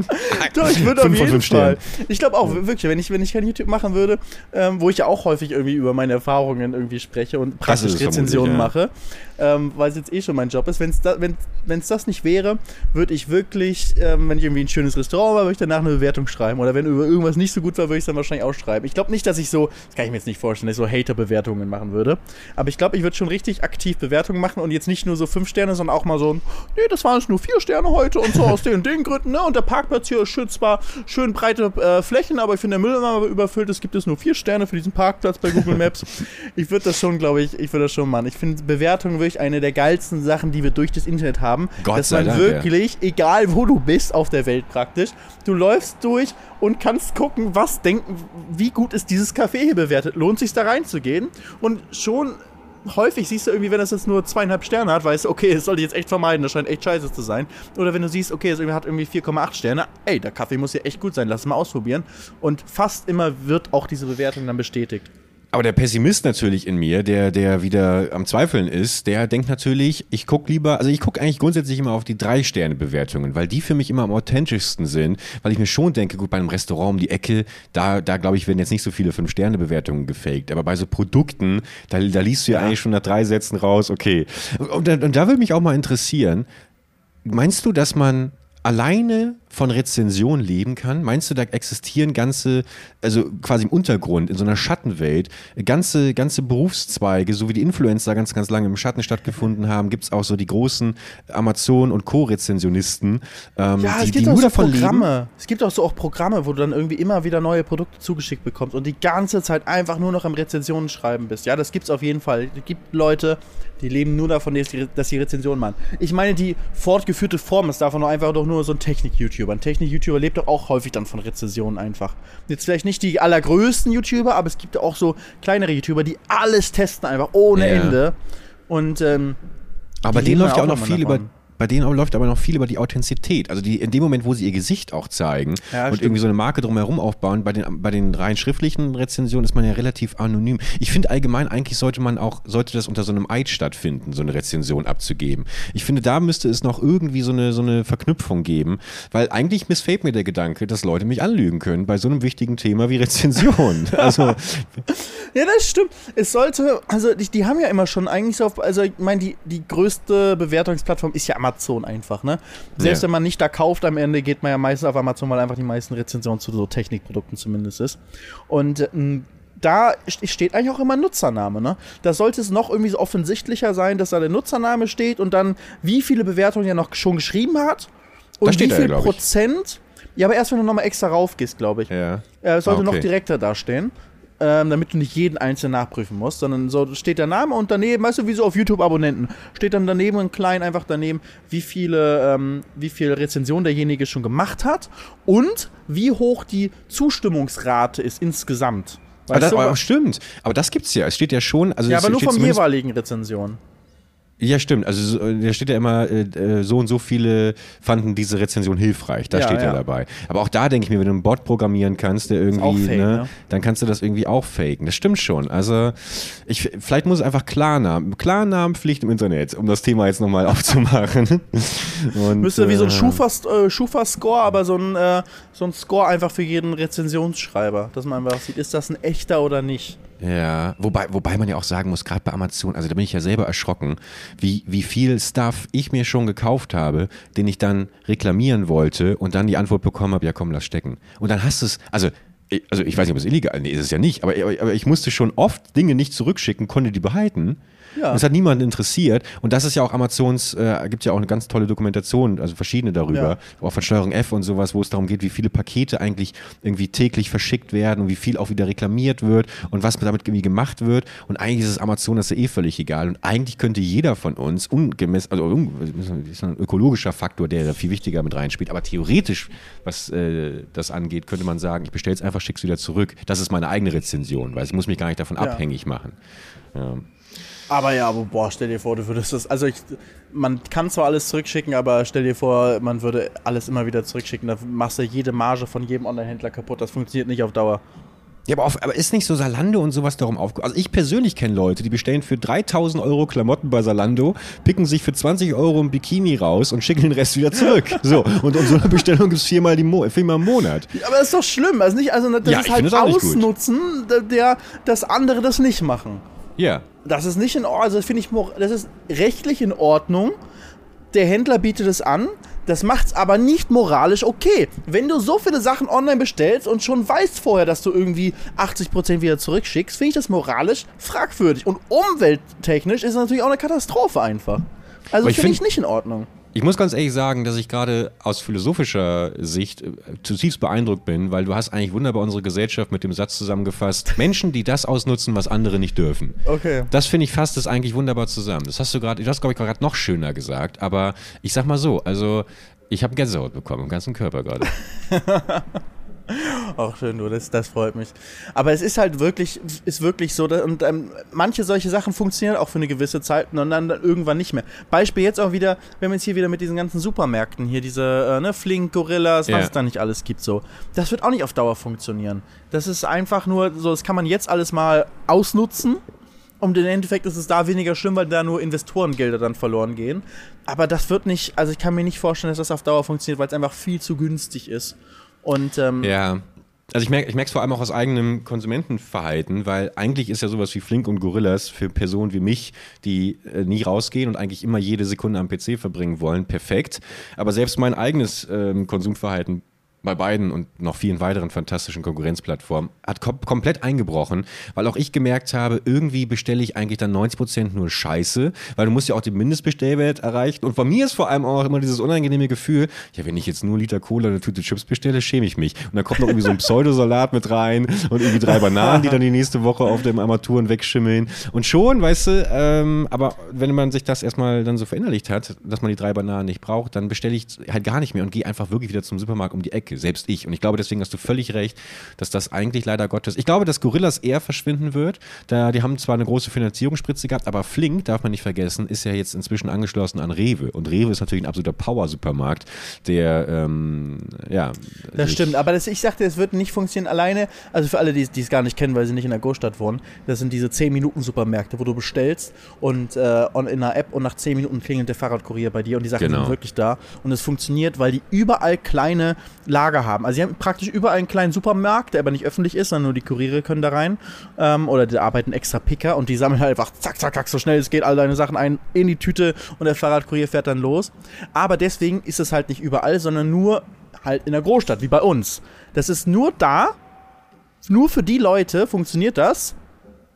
Doch, ich würde auf jeden fünf Fall. Ich glaube auch, wirklich, wenn ich, wenn ich kein YouTube machen würde, ähm, wo ich ja auch häufig irgendwie über meine Erfahrungen irgendwie spreche und praktisch es Rezensionen mache, ähm, weil es jetzt eh schon mein Job ist. Wenn's da, wenn es das nicht wäre, würde ich wirklich, ähm, wenn ich irgendwie ein schönes Restaurant war, würde ich danach eine Bewertung schreiben. Oder wenn über irgendwas nicht so gut war, würde ich es dann wahrscheinlich auch schreiben. Ich glaube nicht, dass ich so, das kann ich mir jetzt nicht vorstellen, dass ich so Hater-Bewertungen machen würde. Aber ich glaube, ich würde schon richtig aktiv Bewertungen machen und jetzt nicht nur so fünf Sterne, sondern auch mal so, ein, nee, das waren jetzt nur vier Sterne heute und so aus den und den Gründen, ne? Und der Parkplatz hier ist schön zwar schön breite äh, Flächen, aber ich finde der Müll immer überfüllt. Es gibt es nur vier Sterne für diesen Parkplatz bei Google Maps. ich würde das schon, glaube ich, ich würde das schon machen. Ich finde Bewertungen wirklich eine der geilsten Sachen, die wir durch das Internet haben. Gott dass man Dank, wirklich, egal wo du bist auf der Welt praktisch, du läufst durch und kannst gucken, was denken, wie gut ist dieses Café hier bewertet. Lohnt sich da reinzugehen? Und schon häufig siehst du irgendwie, wenn das jetzt nur zweieinhalb Sterne hat, weißt du, okay, das sollte ich jetzt echt vermeiden, das scheint echt scheiße zu sein. Oder wenn du siehst, okay, es hat irgendwie 4,8 Sterne, ey, der Kaffee muss ja echt gut sein, lass es mal ausprobieren. Und fast immer wird auch diese Bewertung dann bestätigt. Aber der Pessimist natürlich in mir, der, der wieder am Zweifeln ist, der denkt natürlich, ich gucke lieber, also ich gucke eigentlich grundsätzlich immer auf die Drei-Sterne-Bewertungen, weil die für mich immer am authentischsten sind, weil ich mir schon denke, gut, bei einem Restaurant um die Ecke, da, da glaube ich, werden jetzt nicht so viele Fünf-Sterne-Bewertungen gefaked. Aber bei so Produkten, da, da liest du ja, eigentlich schon nach drei Sätzen raus, okay. Und, da- und da würde mich auch mal interessieren, meinst du, dass man alleine von Rezension leben kann? Meinst du, da existieren ganze, also quasi im Untergrund, in so einer Schattenwelt, ganze, ganze Berufszweige, so wie die Influencer ganz, ganz lange im Schatten stattgefunden haben, gibt es auch so die großen Amazon- und Co-Rezensionisten, ähm, Ja, die, es die gibt auch nur so davon leben. Programme. Es gibt auch so auch Programme, wo du dann irgendwie immer wieder neue Produkte zugeschickt bekommst und die ganze Zeit einfach nur noch am Rezensionen schreiben bist. Ja, das gibt's auf jeden Fall. Es gibt Leute, die leben nur davon, dass sie, Rezensionen machen. Ich meine, die fortgeführte Form ist davon einfach doch nur so ein Technik-YouTuber. Ein Technik-YouTuber lebt doch auch häufig dann von Rezensionen einfach. Jetzt vielleicht nicht die allergrößten YouTuber, aber es gibt auch so kleinere YouTuber, die alles testen einfach ohne Ja. Ende. Und ähm, Aber denen läuft ja auch noch viel immer über. Bei denen läuft aber noch viel über die Authentizität. Also die, in dem Moment, wo sie ihr Gesicht auch zeigen Ja, und stimmt. irgendwie so eine Marke drumherum aufbauen, bei den, bei den rein schriftlichen Rezensionen ist man ja relativ anonym. Ich finde allgemein, eigentlich sollte man auch, sollte das unter so einem Eid stattfinden, so eine Rezension abzugeben. Ich finde, da müsste es noch irgendwie so eine, so eine Verknüpfung geben, weil eigentlich missfällt mir der Gedanke, dass Leute mich anlügen können bei so einem wichtigen Thema wie Rezension. also, Ja, das stimmt. Es sollte, also die, die haben ja immer schon eigentlich so auf, also ich meine, die, die größte Bewertungsplattform ist ja Amazon einfach, ne? Selbst Ja. wenn man nicht da kauft, am Ende geht man ja meistens auf Amazon, weil einfach die meisten Rezensionen zu so Technikprodukten zumindest ist. Und ähm, da st- steht eigentlich auch immer Nutzername, ne? Da sollte es noch irgendwie so offensichtlicher sein, dass da der Nutzername steht und dann, wie viele Bewertungen er noch schon geschrieben hat und steht wie viel ich. Prozent. Ja, aber erst wenn du nochmal extra raufgehst, glaube ich. ja. Äh, sollte Ah, okay. noch direkter dastehen, ähm, damit du nicht jeden einzelnen nachprüfen musst, sondern so steht der Name und daneben, weißt du, wie so auf YouTube-Abonnenten, steht dann daneben ein klein einfach daneben, wie viele, ähm, wie viel Rezension derjenige schon gemacht hat und wie hoch die Zustimmungsrate ist insgesamt. Aber das, aber stimmt. Aber das gibt's ja. Es steht ja schon. Also ja, aber nur vom jeweiligen Rezension. Ja, stimmt. Also so- da steht ja immer, äh, äh, so und so viele fanden diese Rezension hilfreich. Da Ja, steht ja. ja. dabei. Aber auch da denke ich mir, wenn du einen Bot programmieren kannst, der irgendwie, fake, ne, ne? dann kannst du das irgendwie auch faken. Das stimmt schon. Also ich, vielleicht muss es einfach Klarnamen, Klarnamenpflicht im Internet, um das Thema jetzt nochmal aufzumachen. Und, Müsste wie so ein äh, Schufa, äh, Schufa-Score, aber so ein, so ein Score einfach für jeden Rezensionsschreiber, dass man einfach sieht, ist das ein echter oder nicht. Ja, wobei, wobei man ja auch sagen muss, gerade bei Amazon, also da bin ich ja selber erschrocken, wie, wie viel Stuff ich mir schon gekauft habe, den ich dann reklamieren wollte und dann die Antwort bekommen habe, ja komm, lass stecken. Und dann hast du es, also also ich weiß nicht, ob es illegal ist, nee, ist es ja nicht, aber, aber ich musste schon oft Dinge nicht zurückschicken, konnte die behalten ja. Das hat niemanden interessiert. Und das ist ja auch Amazons, äh, gibt ja auch eine ganz tolle Dokumentation, also verschiedene darüber, ja. auch von Steuerung F und sowas, wo es darum geht, wie viele Pakete eigentlich irgendwie täglich verschickt werden und wie viel auch wieder reklamiert wird und was damit irgendwie gemacht wird. Und eigentlich ist es Amazon das ist ja eh völlig egal. Und eigentlich könnte jeder von uns ungemessen, also un, ist ein ökologischer Faktor, der da viel wichtiger mit reinspielt. Aber theoretisch, was äh, das angeht, könnte man sagen, ich bestelle es einfach, schick's wieder zurück. Das ist meine eigene Rezension, weil ich muss mich gar nicht davon ja. abhängig machen. Ja. Aber ja, boah, stell dir vor, du würdest das. Also, ich, man kann zwar alles zurückschicken, aber stell dir vor, man würde alles immer wieder zurückschicken. Da machst du jede Marge von jedem Online-Händler kaputt. Das funktioniert nicht auf Dauer. Ja, aber, auf, aber ist nicht so Salando und sowas darum aufgekommen? Also ich persönlich kenne Leute, die bestellen für 3000 Euro Klamotten bei Salando, picken sich für 20 Euro ein Bikini raus und schicken den Rest wieder zurück. So, und, und so eine Bestellung gibt es viermal, Mo viermal im Monat. Aber das ist doch schlimm. Also nicht, also das ja, ist halt Ausnutzen, der, dass andere das nicht machen. Ja. Das ist nicht in Ordnung, also finde ich, das ist rechtlich in Ordnung. Der Händler bietet es an, das macht es aber nicht moralisch okay. Wenn du so viele Sachen online bestellst und schon weißt vorher, dass du irgendwie 80% wieder zurückschickst, finde ich das moralisch fragwürdig. Und umwelttechnisch ist es natürlich auch eine Katastrophe einfach. Also finde ich nicht in Ordnung. Ich muss ganz ehrlich sagen, dass ich gerade aus philosophischer Sicht äh, zutiefst beeindruckt bin, weil du hast eigentlich wunderbar unsere Gesellschaft mit dem Satz zusammengefasst, Menschen, die das ausnutzen, was andere nicht dürfen. Okay. Das finde ich fasst das eigentlich wunderbar zusammen. Das hast du gerade, das glaube ich gerade noch schöner gesagt, aber ich sag mal so, also ich habe Gänsehaut bekommen im ganzen Körper gerade. Auch schön, du, das, das freut mich. Aber es ist halt wirklich, ist wirklich so, und ähm, manche solche Sachen funktionieren auch für eine gewisse Zeit und dann, dann irgendwann nicht mehr. Beispiel jetzt auch wieder, wir haben jetzt hier wieder mit diesen ganzen Supermärkten hier, diese äh, ne, Flink, Gorillas, was es da nicht alles gibt, so. Das wird auch nicht auf Dauer funktionieren. Das ist einfach nur so, das kann man jetzt alles mal ausnutzen. Und im Endeffekt ist es da weniger schlimm, weil da nur Investorengelder dann verloren gehen. Aber das wird nicht, also ich kann mir nicht vorstellen, dass das auf Dauer funktioniert, weil es einfach viel zu günstig ist. Und ähm, ja. Also ich merke es vor allem auch aus eigenem Konsumentenverhalten, weil eigentlich ist ja sowas wie Flink und Gorillas für Personen wie mich, die äh, nie rausgehen und eigentlich immer jede Sekunde am PC verbringen wollen, perfekt. Aber selbst mein eigenes ähm, Konsumverhalten bei beiden und noch vielen weiteren fantastischen Konkurrenzplattformen hat kom komplett eingebrochen, weil auch ich gemerkt habe, irgendwie bestelle ich eigentlich dann 90% nur Scheiße, weil du musst ja auch den Mindestbestellwert erreichen. Und bei mir ist vor allem auch immer dieses unangenehme Gefühl, ja, wenn ich jetzt nur Liter Cola und eine Tüte Chips bestelle, schäme ich mich. Und dann kommt noch irgendwie so ein Pseudosalat mit rein und irgendwie drei Bananen, die dann die nächste Woche auf dem Armaturen wegschimmeln. Und schon, weißt du, ähm, aber wenn man sich das erstmal dann so verinnerlicht hat, dass man die drei Bananen nicht braucht, dann bestelle ich halt gar nicht mehr und gehe einfach wirklich wieder zum Supermarkt um die Ecke selbst ich. Und ich glaube, deswegen hast du völlig recht, dass das eigentlich leider Gottes. Ich glaube, dass Gorillas eher verschwinden wird. Da, die haben zwar eine große Finanzierungsspritze gehabt, aber Flink, darf man nicht vergessen, ist ja jetzt inzwischen angeschlossen an Rewe. Und Rewe ist natürlich ein absoluter Power-Supermarkt, der, ähm, ja. Das stimmt, aber das, ich sagte, es wird nicht funktionieren alleine. Also für alle, die, die es gar nicht kennen, weil sie nicht in der Großstadt wohnen, das sind diese 10-Minuten-Supermärkte, wo du bestellst und äh, in einer App und nach 10 Minuten klingelt der Fahrradkurier bei dir und die Sachen genau. sind wirklich da. Und es funktioniert, weil die überall kleine Lager haben. Also sie haben praktisch überall einen kleinen Supermarkt, der aber nicht öffentlich ist, sondern nur die Kuriere können da rein. Ähm, oder die arbeiten extra Picker und die sammeln halt einfach zack, zack, zack, so schnell es geht, all deine Sachen ein in die Tüte und der Fahrradkurier fährt dann los. Aber deswegen ist es halt nicht überall, sondern nur halt in der Großstadt, wie bei uns. Das ist nur da, nur für die Leute funktioniert das,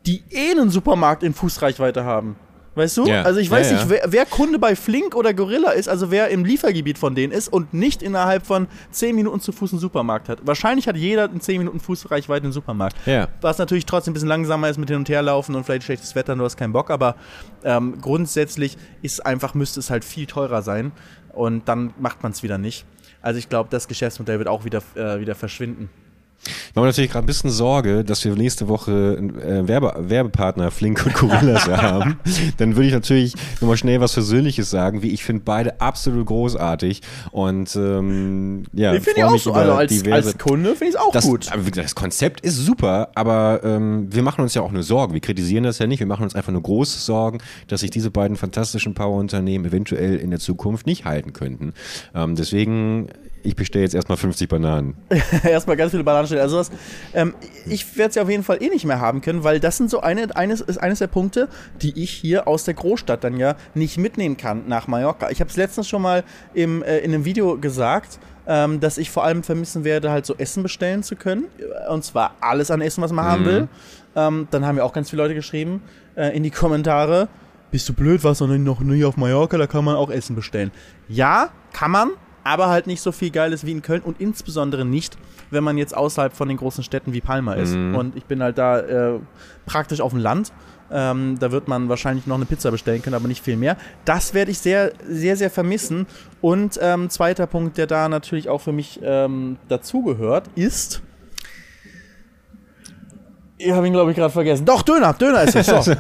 die eh einen Supermarkt in Fußreichweite haben. Weißt du? Ja. Also ich weiß ja, nicht, wer, wer, Kunde bei Flink oder Gorilla ist, also wer im Liefergebiet von denen ist und nicht innerhalb von 10 Minuten zu Fuß einen Supermarkt hat. Wahrscheinlich hat jeder in 10 Minuten Fußreichweite einen Supermarkt. Ja. Was natürlich trotzdem ein bisschen langsamer ist mit hin und her laufen und vielleicht schlechtes Wetter und du hast keinen Bock, aber ähm, grundsätzlich ist einfach, müsste es halt viel teurer sein und dann macht man es wieder nicht. Also ich glaube, das Geschäftsmodell wird auch wieder, äh, wieder verschwinden. Ich mache mir natürlich gerade ein bisschen Sorge, dass wir nächste Woche äh, Werbe Werbepartner Flink und Gorillas haben. Dann würde ich natürlich nochmal schnell was Persönliches sagen, wie ich finde beide absolut großartig. Und ähm, ja, ich finde auch so. Also als, als Kunde finde ich es auch das, gut. Das Konzept ist super, aber ähm, wir machen uns ja auch nur Sorgen. Wir kritisieren das ja nicht, wir machen uns einfach nur große Sorgen, dass sich diese beiden fantastischen Power-Unternehmen eventuell in der Zukunft nicht halten könnten. Ähm, deswegen ich bestelle jetzt erstmal 50 Bananen. erstmal ganz viele Bananen stellen. Also was, ähm, ich werde sie auf jeden Fall eh nicht mehr haben können, weil das sind so eine, eines, ist eines der Punkte, die ich hier aus der Großstadt dann ja nicht mitnehmen kann nach Mallorca. Ich habe es letztens schon mal im, äh, in einem Video gesagt, ähm, dass ich vor allem vermissen werde, halt so Essen bestellen zu können. Und zwar alles an Essen, was man mhm. haben will. Ähm, dann haben ja auch ganz viele Leute geschrieben äh, in die Kommentare, bist du blöd, warst du noch nie auf Mallorca, da kann man auch Essen bestellen. Ja, kann man, aber halt nicht so viel Geiles wie in Köln und insbesondere nicht, wenn man jetzt außerhalb von den großen Städten wie Palma ist. Mhm. Und ich bin halt da äh, praktisch auf dem Land. Ähm, da wird man wahrscheinlich noch eine Pizza bestellen können, aber nicht viel mehr. Das werde ich sehr, sehr, sehr vermissen. Und ähm, zweiter Punkt, der da natürlich auch für mich ähm, dazugehört, ist ich habe ihn, glaube ich, gerade vergessen. Doch, Döner. Döner ist es. So.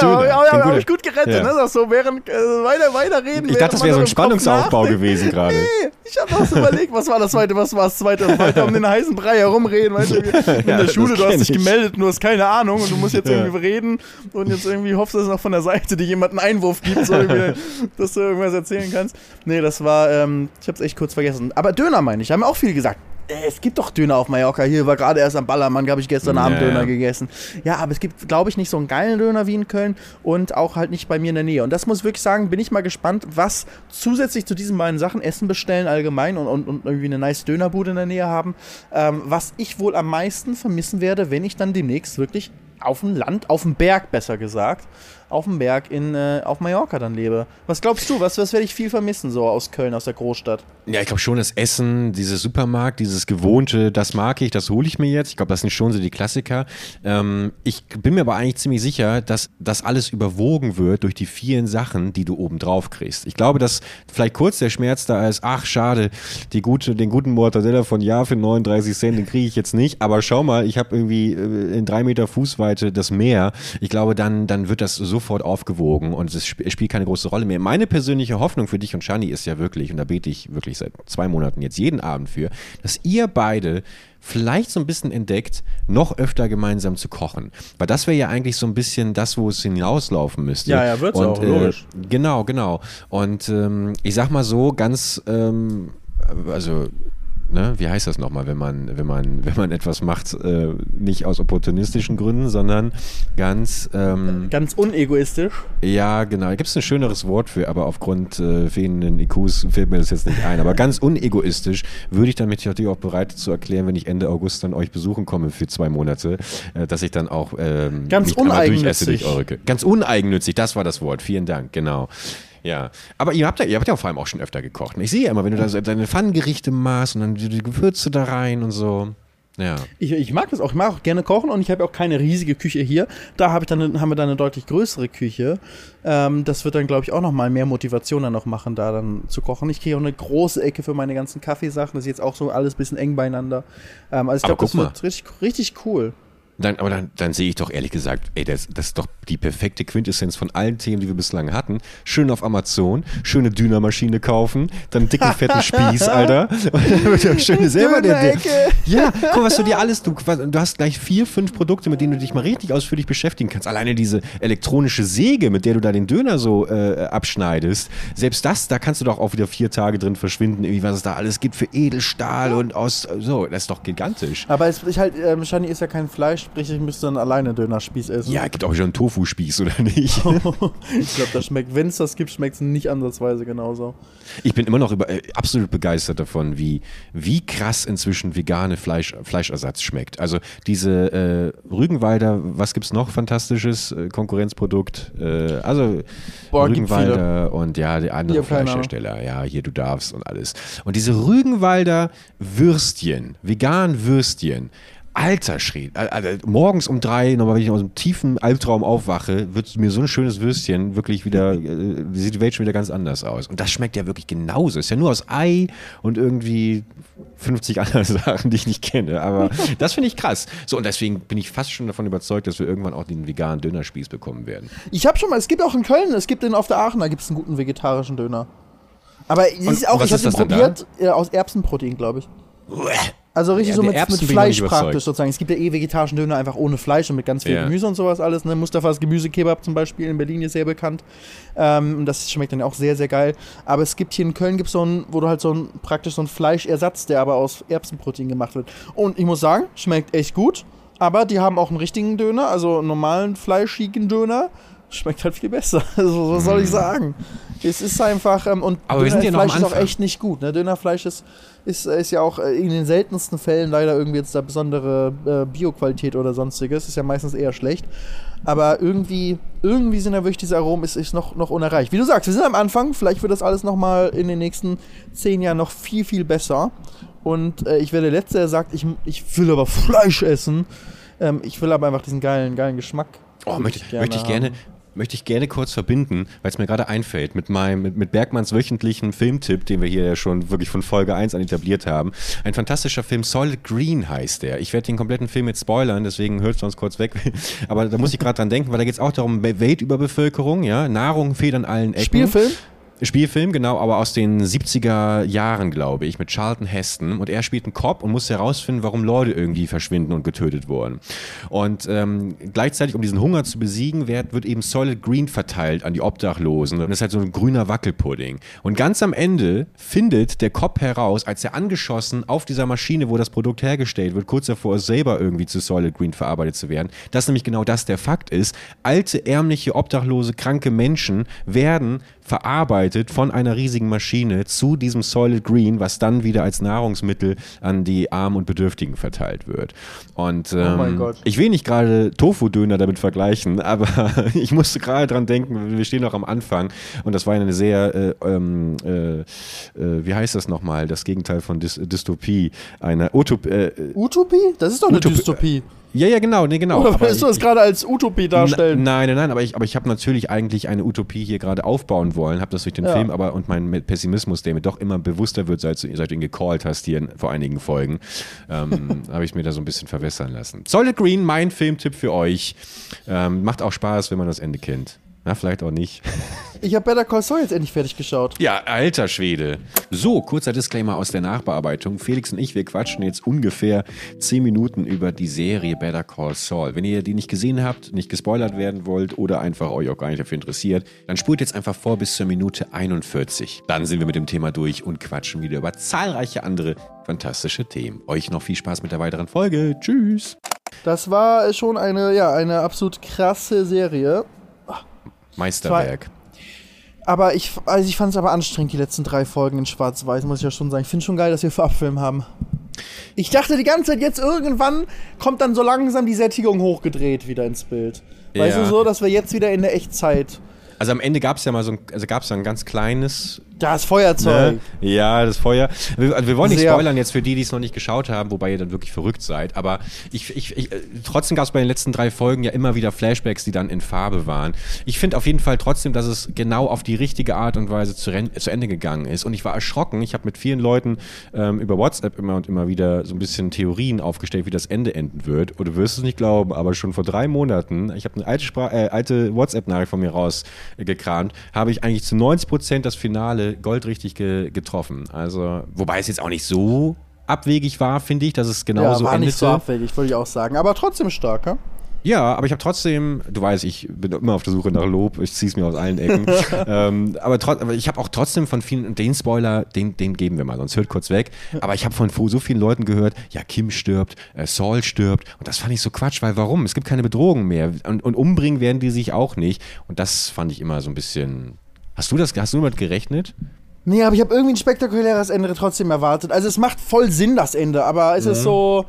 Döner. ja, ja, habe ich gut gerettet. Ja. Ne? Das so, während äh, weiter, weiter reden. Ich dachte, das wäre so ein Spannungsaufbau gewesen gerade. Nee, ich habe auch überlegt, was war das zweite, was war das zweite? Weiter um den heißen Brei herumreden. Weißt du, in ja, der Schule, du hast dich gemeldet, du hast keine Ahnung und du musst jetzt irgendwie reden und jetzt irgendwie hoffst, dass es noch von der Seite dir jemand einen Einwurf gibt, so dass du irgendwas erzählen kannst. Nee, das war, ähm, ich habe es echt kurz vergessen. Aber Döner meine ich, haben auch viel gesagt. Äh, es gibt doch Döner auf Mallorca. Hier war gerade erst am Ballermann, habe ich gestern Abend Döner gegessen. Ja, aber es gibt, glaube ich, nicht so einen geilen Döner wie in Köln und auch halt nicht bei mir in der Nähe. Und das muss ich wirklich sagen, bin ich mal gespannt, was zusätzlich zu diesen beiden Sachen, Essen bestellen allgemein und, und, und irgendwie eine nice Dönerbude in der Nähe haben, ähm, was ich wohl am meisten vermissen werde, wenn ich dann demnächst wirklich auf dem Land, auf dem Berg besser gesagt, auf dem Berg in, äh, auf Mallorca dann lebe. Was glaubst du, was, was werde ich viel vermissen, so aus Köln, aus der Großstadt? Ja, ich glaube schon, das Essen, dieses Supermarkt, dieses Gewohnte, das mag ich, das hole ich mir jetzt. Ich glaube, das sind schon so die Klassiker. Ähm, ich bin mir aber eigentlich ziemlich sicher, dass das alles überwogen wird durch die vielen Sachen, die du oben drauf kriegst. Ich glaube, dass vielleicht kurz der Schmerz da ist, ach schade, die gute, den guten Mortadella von Jahr für 39 Cent, den kriege ich jetzt nicht. Aber schau mal, ich habe irgendwie äh, in drei Meter Fußweite das Meer. Ich glaube, dann, dann wird das sofort aufgewogen und es spielt keine große Rolle mehr. Meine persönliche Hoffnung für dich und Shani ist ja wirklich, und da bete ich wirklich seit zwei Monaten jetzt jeden Abend für, dass ihr beide vielleicht so ein bisschen entdeckt, noch öfter gemeinsam zu kochen. Weil das wäre ja eigentlich so ein bisschen das, wo es hinauslaufen müsste. Ja, ja, wird es auch, äh, logisch. Genau, genau. Und ähm, ich sag mal so, ganz, ähm, also ne, wie heißt das nochmal, wenn man, wenn man, wenn man etwas macht, äh, nicht aus opportunistischen Gründen, sondern ganz ähm, ganz unegoistisch. Ja, genau. Gibt es ein schöneres Wort für, aber aufgrund äh, fehlenden IQs fällt mir das jetzt nicht ein. Aber ganz unegoistisch würde ich dann mich natürlich auch bereit zu erklären, wenn ich Ende August dann euch besuchen komme für zwei Monate, äh, dass ich dann auch ähm, ganz uneigennützig. Durch eure, ganz uneigennützig, das war das Wort. Vielen Dank, genau. Ja, aber ihr habt ja, ihr habt ja vor allem auch schon öfter gekocht. Und ich sehe ja immer, wenn du da deine Pfannengerichte machst und dann die, Gewürze da rein und so. Ja. Ich, ich, mag das auch. Ich mag auch gerne kochen und ich habe auch keine riesige Küche hier. Da hab ich dann, haben wir dann eine deutlich größere Küche. Ähm, das wird dann, glaube ich, auch noch mal mehr Motivation dann noch machen, da dann zu kochen. Ich kriege auch eine große Ecke für meine ganzen Kaffeesachen. Das ist jetzt auch so alles ein bisschen eng beieinander. Ähm, also ich glaube, das mal. wird richtig, richtig cool. Dann, aber dann, dann sehe ich doch ehrlich gesagt, ey, das, das ist doch die perfekte Quintessenz von allen Themen, die wir bislang hatten. Schön auf Amazon, schöne Dünnermaschine kaufen, dann einen dicken, fetten Spieß, Alter. Und schöne selber der, Ja, guck, was du dir alles, du, du hast gleich vier, fünf Produkte, mit denen du dich mal richtig ausführlich beschäftigen kannst. Alleine diese elektronische Säge, mit der du da den Döner so äh, abschneidest, selbst das, da kannst du doch auch wieder vier Tage drin verschwinden, irgendwie, was es da alles gibt für Edelstahl und aus, so, das ist doch gigantisch. Aber es, ich halt, äh, wahrscheinlich ist ja kein Fleisch Sprich, ich müsste dann alleine Dönerspieß essen. Ja, gibt auch schon einen Tofu-Spieß, oder nicht? ich glaube, das schmeckt, wenn es das gibt, schmeckt es nicht ansatzweise genauso. Ich bin immer noch über, äh, absolut begeistert davon, wie, wie krass inzwischen vegane Fleisch, Fleischersatz schmeckt. Also diese äh, Rügenwalder, was gibt es noch fantastisches äh, Konkurrenzprodukt? Äh, also Boah, Rügenwalder und ja, die anderen Fleischhersteller. Ja, hier du darfst und alles. Und diese Rügenwalder Würstchen, vegan Würstchen, Alter Schried. Also, morgens um drei, nochmal, wenn ich aus einem tiefen Albtraum aufwache, wird mir so ein schönes Würstchen wirklich wieder, äh, sieht die Welt schon wieder ganz anders aus. Und das schmeckt ja wirklich genauso. Ist ja nur aus Ei und irgendwie 50 andere Sachen, die ich nicht kenne. Aber das finde ich krass. So, und deswegen bin ich fast schon davon überzeugt, dass wir irgendwann auch den veganen Dönerspieß bekommen werden. Ich habe schon mal, es gibt auch in Köln, es gibt den auf der Aachen, da gibt es einen guten vegetarischen Döner. Aber ist auch, ich habe den probiert, äh, aus Erbsenprotein, glaube ich. Also richtig Ja, so mit, mit Fleisch praktisch sozusagen. Es gibt ja eh vegetarischen Döner einfach ohne Fleisch und mit ganz viel Ja. Gemüse und sowas alles. Ne? Mustafas Gemüsekebab zum Beispiel in Berlin ist sehr bekannt. Ähm, das schmeckt dann auch sehr, sehr geil. Aber es gibt hier in Köln gibt's so ein, wo du halt so ein praktisch so ein Fleischersatz, der aber aus Erbsenprotein gemacht wird. Und ich muss sagen, schmeckt echt gut. Aber die haben auch einen richtigen Döner, also einen normalen fleischigen Döner. Schmeckt halt viel besser. Also, was soll ich sagen? Es ist einfach. Ähm, und Mhm. Aber wir sind ja noch am Dönerfleisch ist auch echt nicht gut. Ne? Dönerfleisch ist, ist, ist ja auch äh, in den seltensten Fällen leider irgendwie jetzt da besondere äh, Bioqualität oder sonstiges. Ist ja meistens eher schlecht. Aber irgendwie, irgendwie sind da wirklich diese Aromen, ist, ist noch, noch unerreicht. Wie du sagst, wir sind am Anfang. Vielleicht wird das alles nochmal in den nächsten zehn Jahren noch viel, viel besser. Und äh, ich werde der Letzte, der sagt, ich, ich will aber Fleisch essen. Ähm, ich will aber einfach diesen geilen, geilen Geschmack. Oh, möchte, möchte ich gerne. Möchte ich gerne kurz verbinden, weil es mir gerade einfällt, mit meinem, mit, mit Bergmanns wöchentlichen Filmtipp, den wir hier ja schon wirklich von Folge 1 an etabliert haben. Ein fantastischer Film, Solid Green heißt der. Ich werde den kompletten Film jetzt spoilern, deswegen hört sonst kurz weg. Aber da muss ich gerade dran denken, weil da geht es auch darum, Weltüberbevölkerung, ja, Nahrung fehlt an allen Ecken. Spielfilm? Spielfilm, genau, aber aus den 70er Jahren, glaube ich, mit Charlton Heston. Und er spielt einen Cop und muss herausfinden, warum Leute irgendwie verschwinden und getötet wurden. Und ähm, gleichzeitig, um diesen Hunger zu besiegen, wird, wird eben Solid Green verteilt an die Obdachlosen. Und das ist halt so ein grüner Wackelpudding. Und ganz am Ende findet der Cop heraus, als er angeschossen auf dieser Maschine, wo das Produkt hergestellt wird, kurz davor ist, selber irgendwie zu Solid Green verarbeitet zu werden, dass nämlich genau das der Fakt ist. Alte, ärmliche, obdachlose, kranke Menschen werden verarbeitet von einer riesigen Maschine zu diesem Solid Green, was dann wieder als Nahrungsmittel an die Armen und Bedürftigen verteilt wird. Und ähm, Oh mein Gott. ich will nicht gerade Tofu-Döner damit vergleichen, aber ich musste gerade dran denken, wir stehen noch am Anfang und das war eine sehr, äh, ähm, äh, äh, wie heißt das nochmal, das Gegenteil von Dys Dystopie, eine Utopie. Äh, Utopie? Das ist doch eine Utopie- Dystopie. Ja, ja, genau, nee, genau. Oder aber willst du das gerade als Utopie darstellen? Nein, nein, nein, aber ich, aber ich habe natürlich eigentlich eine Utopie hier gerade aufbauen wollen, habe das durch den Ja. Film aber und meinen Pessimismus, der mir doch immer bewusster wird, seit, du- seit du ihn gecallt hast hier in, vor einigen Folgen, ähm, habe ich mir da so ein bisschen verwässern lassen. Solid Green, mein Filmtipp für euch. Ähm, macht auch Spaß, wenn man das Ende kennt. Na, vielleicht auch nicht. Ich habe Better Call Saul jetzt endlich fertig geschaut. Ja, alter Schwede. So, kurzer Disclaimer aus der Nachbearbeitung. Felix und ich, wir quatschen jetzt ungefähr 10 Minuten über die Serie Better Call Saul. Wenn ihr die nicht gesehen habt, nicht gespoilert werden wollt oder einfach euch auch gar nicht dafür interessiert, dann spult jetzt einfach vor bis zur Minute 41. Dann sind wir mit dem Thema durch und quatschen wieder über zahlreiche andere fantastische Themen. Euch noch viel Spaß mit der weiteren Folge. Tschüss. Das war schon eine, ja, eine absolut krasse Serie. Meisterwerk. Aber ich, also ich fand es aber anstrengend, die letzten drei Folgen in Schwarz-Weiß, muss ich ja schon sagen. Ich finde schon geil, dass wir Farbfilm haben. Ich dachte die ganze Zeit, jetzt irgendwann kommt dann so langsam die Sättigung hochgedreht wieder ins Bild. Weißt Ja. du so, dass wir jetzt wieder in der Echtzeit. Also am Ende gab es ja mal so ein, also gab's ja ein ganz kleines Das Feuerzeug. Ne? Ja, das Feuer. Wir, also wir wollen nicht Sehr. spoilern jetzt für die, die es noch nicht geschaut haben, wobei ihr dann wirklich verrückt seid. Aber ich, ich, ich, äh, trotzdem gab es bei den letzten drei Folgen ja immer wieder Flashbacks, die dann in Farbe waren. Ich finde auf jeden Fall trotzdem, dass es genau auf die richtige Art und Weise zu, zu Ende gegangen ist. Und ich war erschrocken. Ich habe mit vielen Leuten ähm, über WhatsApp immer und immer wieder so ein bisschen Theorien aufgestellt, wie das Ende enden wird. Und du wirst es nicht glauben, aber schon vor drei Monaten, ich habe eine alte, Spra äh, alte WhatsApp-Nachricht von mir rausgekramt, habe ich eigentlich zu 90 Prozent das Finale goldrichtig ge getroffen. Also, wobei es jetzt auch nicht so abwegig war, finde ich, dass es Ja, genauso war nicht endete. so abwegig, würde ich auch sagen. Aber trotzdem stark, ja? Ja, aber ich habe trotzdem, du weißt, ich bin immer auf der Suche nach Lob, ich ziehe es mir aus allen Ecken. ähm, aber, aber ich habe auch trotzdem von vielen, den Spoiler, den, den geben wir mal, sonst hört kurz weg. Aber ich habe von so vielen Leuten gehört, ja, Kim stirbt, äh, Saul stirbt. Und das fand ich so Quatsch, weil warum? Es gibt keine Bedrohung mehr. Und, und umbringen werden die sich auch nicht. Und das fand ich immer so ein bisschen. Hast du das, hast du damit gerechnet? Nee, aber ich habe irgendwie ein spektakuläres Ende trotzdem erwartet. Also es macht voll Sinn, das Ende, aber es Mhm. ist so.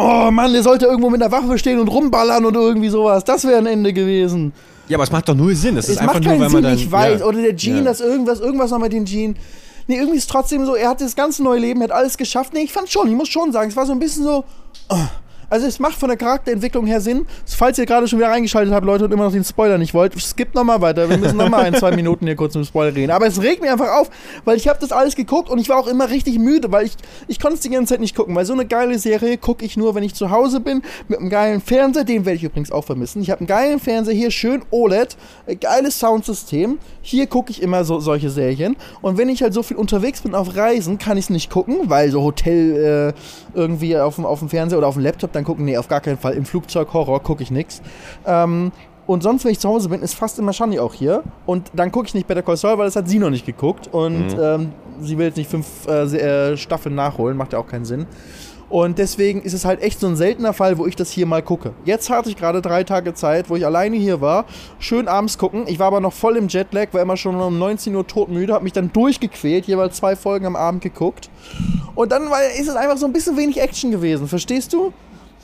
Oh Mann, der sollte irgendwo mit einer Waffe stehen und rumballern und irgendwie sowas. Das wäre ein Ende gewesen. Ja, aber es macht doch null Sinn. Es, Es ist einfach macht nur, keinen weil Sinn, man dann. ich weiß. ja. Oder der Gene, Ja. dass irgendwas, irgendwas noch mit den Gene. Nee, irgendwie ist trotzdem so, er hat das ganze neue Leben, er hat alles geschafft. Nee, ich fand schon, ich muss schon sagen, es war so ein bisschen so. oh. Also es macht von der Charakterentwicklung her Sinn. Falls ihr gerade schon wieder reingeschaltet habt, Leute, und immer noch den Spoiler nicht wollt, skippt nochmal weiter. Wir müssen nochmal ein, zwei Minuten hier kurz mit dem Spoiler reden. Aber es regt mich einfach auf, weil ich habe das alles geguckt und ich war auch immer richtig müde, weil ich, ich konnte es die ganze Zeit nicht gucken. Weil so eine geile Serie gucke ich nur, wenn ich zu Hause bin, mit einem geilen Fernseher, den werde ich übrigens auch vermissen. Ich habe einen geilen Fernseher hier, schön OLED, geiles Soundsystem. Hier gucke ich immer so solche Serien. Und wenn ich halt so viel unterwegs bin auf Reisen, kann ich es nicht gucken, weil so Hotel äh, irgendwie auf dem, auf dem Fernseher oder auf dem Laptop dann gucken, nee, auf gar keinen Fall. Im Flugzeug Horror gucke ich nichts. Ähm, und sonst, wenn ich zu Hause bin, ist fast immer Shani auch hier. Und dann gucke ich nicht Better Call Saul, weil das hat sie noch nicht geguckt. Und mhm. ähm, sie will jetzt nicht fünf äh, äh, Staffeln nachholen, macht ja auch keinen Sinn. Und deswegen ist es halt echt so ein seltener Fall, wo ich das hier mal gucke. Jetzt hatte ich gerade drei Tage Zeit, wo ich alleine hier war. Schön abends gucken. Ich war aber noch voll im Jetlag, war immer schon um 19 Uhr todmüde, habe mich dann durchgequält, jeweils zwei Folgen am Abend geguckt. Und dann war, ist es einfach so ein bisschen wenig Action gewesen, verstehst du?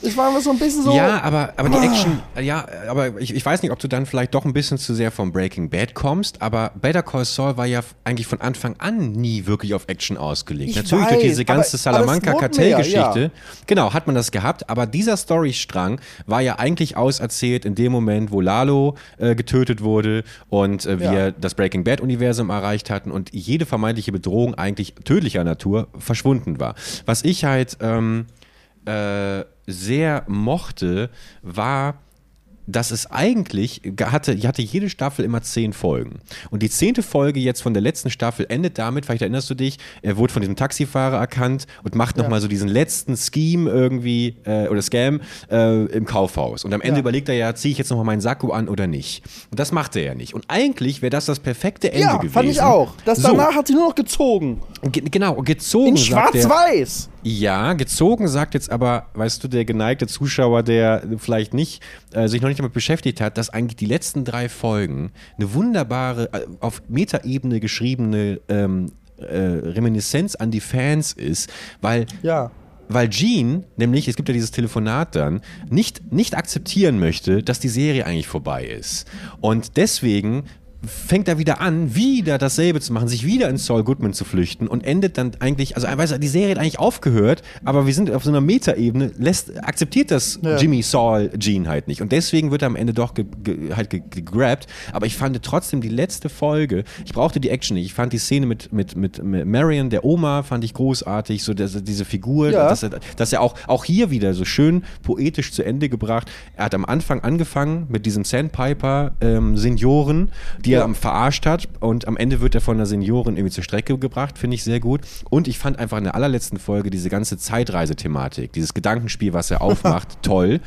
Ich war immer so ein bisschen so. Ja, aber, aber die Action, ja, aber ich, ich weiß nicht, ob du dann vielleicht doch ein bisschen zu sehr vom Breaking Bad kommst, aber Better Call Saul war ja eigentlich von Anfang an nie wirklich auf Action ausgelegt. Ich Natürlich weiß, durch diese ganze Salamanca-Kartellgeschichte, ja. genau, hat man das gehabt, aber dieser Storystrang war ja eigentlich auserzählt in dem Moment, wo Lalo äh, getötet wurde und äh, wir ja. das Breaking Bad-Universum erreicht hatten und jede vermeintliche Bedrohung eigentlich tödlicher Natur verschwunden war. Was ich halt ähm, äh, sehr mochte, war dass es eigentlich hatte, hatte jede Staffel immer zehn Folgen. Und die zehnte Folge jetzt von der letzten Staffel endet damit, vielleicht erinnerst du dich, er wurde von diesem Taxifahrer erkannt und macht ja. nochmal so diesen letzten Scheme irgendwie äh, oder Scam äh, im Kaufhaus. Und am Ende ja. überlegt er ja, ziehe ich jetzt nochmal meinen Sakko an oder nicht. Und das macht er ja nicht. Und eigentlich wäre das das perfekte Ende ja, gewesen. fand ich auch. Das danach so. hat sie nur noch gezogen. Ge genau, gezogen. In schwarz-weiß. Ja, gezogen sagt jetzt aber, weißt du, der geneigte Zuschauer, der vielleicht nicht, äh, sich noch nicht damit beschäftigt hat, dass eigentlich die letzten drei Folgen eine wunderbare, äh, auf Metaebene geschriebene ähm, äh, Reminiszenz an die Fans ist, weil ja weil Gene, nämlich, es gibt ja dieses Telefonat dann, nicht, nicht akzeptieren möchte, dass die Serie eigentlich vorbei ist. Und deswegen fängt er wieder an, wieder dasselbe zu machen, sich wieder in Saul Goodman zu flüchten und endet dann eigentlich, also weißt du, die Serie hat eigentlich aufgehört, aber wir sind auf so einer Metaebene, lässt, akzeptiert das ja. Jimmy Saul Gene halt nicht. Und deswegen wird er am Ende doch ge, ge, halt gegrabt. Aber ich fand trotzdem die letzte Folge, ich brauchte die Action nicht. Ich fand die Szene mit, mit, mit, mit Marion, der Oma, fand ich großartig, so dass, diese Figur, ja. dass, er, dass er auch, auch hier wieder so schön poetisch zu Ende gebracht. Er hat am Anfang angefangen mit diesem Sandpiper-Senioren, ähm, die er verarscht hat und am Ende wird er von der Seniorin irgendwie zur Strecke gebracht, finde ich sehr gut. Und ich fand einfach in der allerletzten Folge diese ganze Zeitreisethematik, dieses Gedankenspiel, was er aufmacht, toll,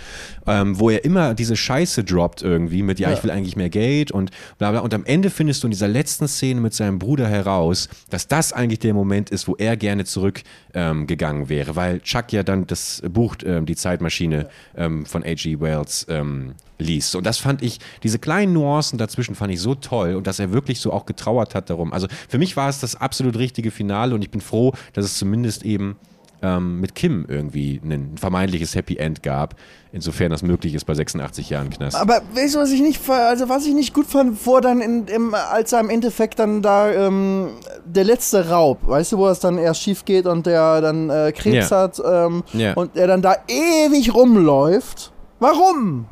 ähm, wo er immer diese Scheiße droppt irgendwie mit, ja, ja, ich will eigentlich mehr Geld und bla bla. Und am Ende findest du in dieser letzten Szene mit seinem Bruder heraus, dass das eigentlich der Moment ist, wo er gerne zurückgegangen ähm, wäre, weil Chuck ja dann das Buch, ähm, die Zeitmaschine ähm, von A.G. Wells ähm, liest. Und das fand ich, diese kleinen Nuancen dazwischen fand ich so toll und dass er wirklich so auch getrauert hat darum. Also für mich war es das absolut richtige Finale und ich bin froh, dass es zumindest eben ähm, mit Kim irgendwie ein vermeintliches Happy End gab, insofern das möglich ist bei 86 Jahren Knast. Aber weißt du, was ich nicht, also was ich nicht gut fand, vor dann in, im, als er im Endeffekt dann da ähm, der letzte Raub, weißt du, wo es dann erst schief geht und der dann äh, Krebs ja. hat ähm, ja. und er dann da ewig rumläuft. Warum?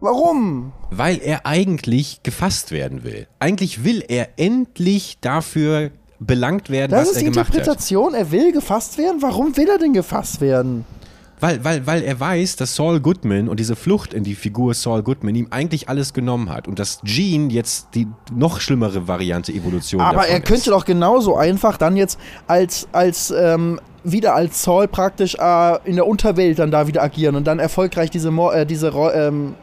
Warum? Weil er eigentlich gefasst werden will. Eigentlich will er endlich dafür belangt werden, das was er gemacht hat. Das ist die Interpretation, er will gefasst werden? Warum will er denn gefasst werden? Weil, weil, weil er weiß, dass Saul Goodman und diese Flucht in die Figur Saul Goodman ihm eigentlich alles genommen hat und dass Gene jetzt die noch schlimmere Variante Evolution Aber er könnte ist. doch genauso einfach dann jetzt als, als ähm, wieder als Saul praktisch äh, in der Unterwelt dann da wieder agieren und dann erfolgreich diese, äh, diese ähm,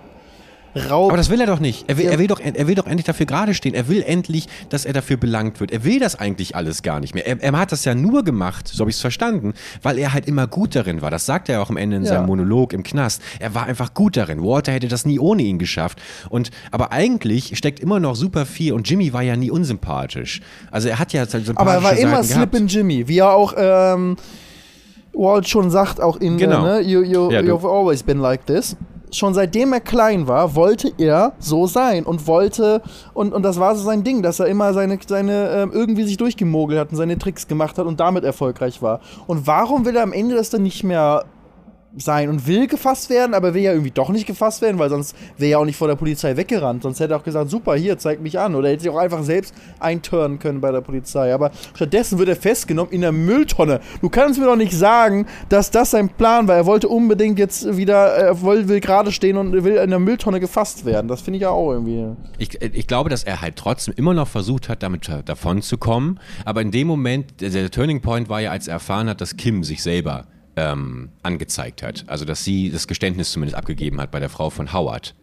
Raub. Aber das will er doch nicht. Er will, er will, doch, er will doch endlich dafür gerade stehen. Er will endlich, dass er dafür belangt wird. Er will das eigentlich alles gar nicht mehr. Er, er hat das ja nur gemacht, so habe ich es verstanden, weil er halt immer gut darin war. Das sagt er auch am Ende in ja. seinem Monolog im Knast. Er war einfach gut darin. Walter hätte das nie ohne ihn geschafft. Und, aber eigentlich steckt immer noch super viel und Jimmy war ja nie unsympathisch. Also er hat ja halt Aber er war immer Slip in Jimmy, wie er auch ähm, Walt schon sagt, auch in genau. ne? you, you, ja, You've always been like this schon seitdem er klein war, wollte er so sein und wollte, und, und das war so sein Ding, dass er immer seine, seine äh, irgendwie sich durchgemogelt hat und seine Tricks gemacht hat und damit erfolgreich war. Und warum will er am Ende das dann nicht mehr sein und will gefasst werden, aber will ja irgendwie doch nicht gefasst werden, weil sonst wäre er auch nicht vor der Polizei weggerannt. Sonst hätte er auch gesagt, super, hier, zeig mich an. Oder hätte sich auch einfach selbst einturnen können bei der Polizei. Aber stattdessen wird er festgenommen in der Mülltonne. Du kannst mir doch nicht sagen, dass das sein Plan war. Er wollte unbedingt jetzt wieder, er will, will gerade stehen und will in der Mülltonne gefasst werden. Das finde ich ja auch irgendwie. Ich, ich glaube, dass er halt trotzdem immer noch versucht hat, damit davon zu kommen. Aber in dem Moment, der, der Turning Point war ja, als er erfahren hat, dass Kim sich selber ähm, angezeigt hat. Also dass sie das Geständnis zumindest abgegeben hat bei der Frau von Howard.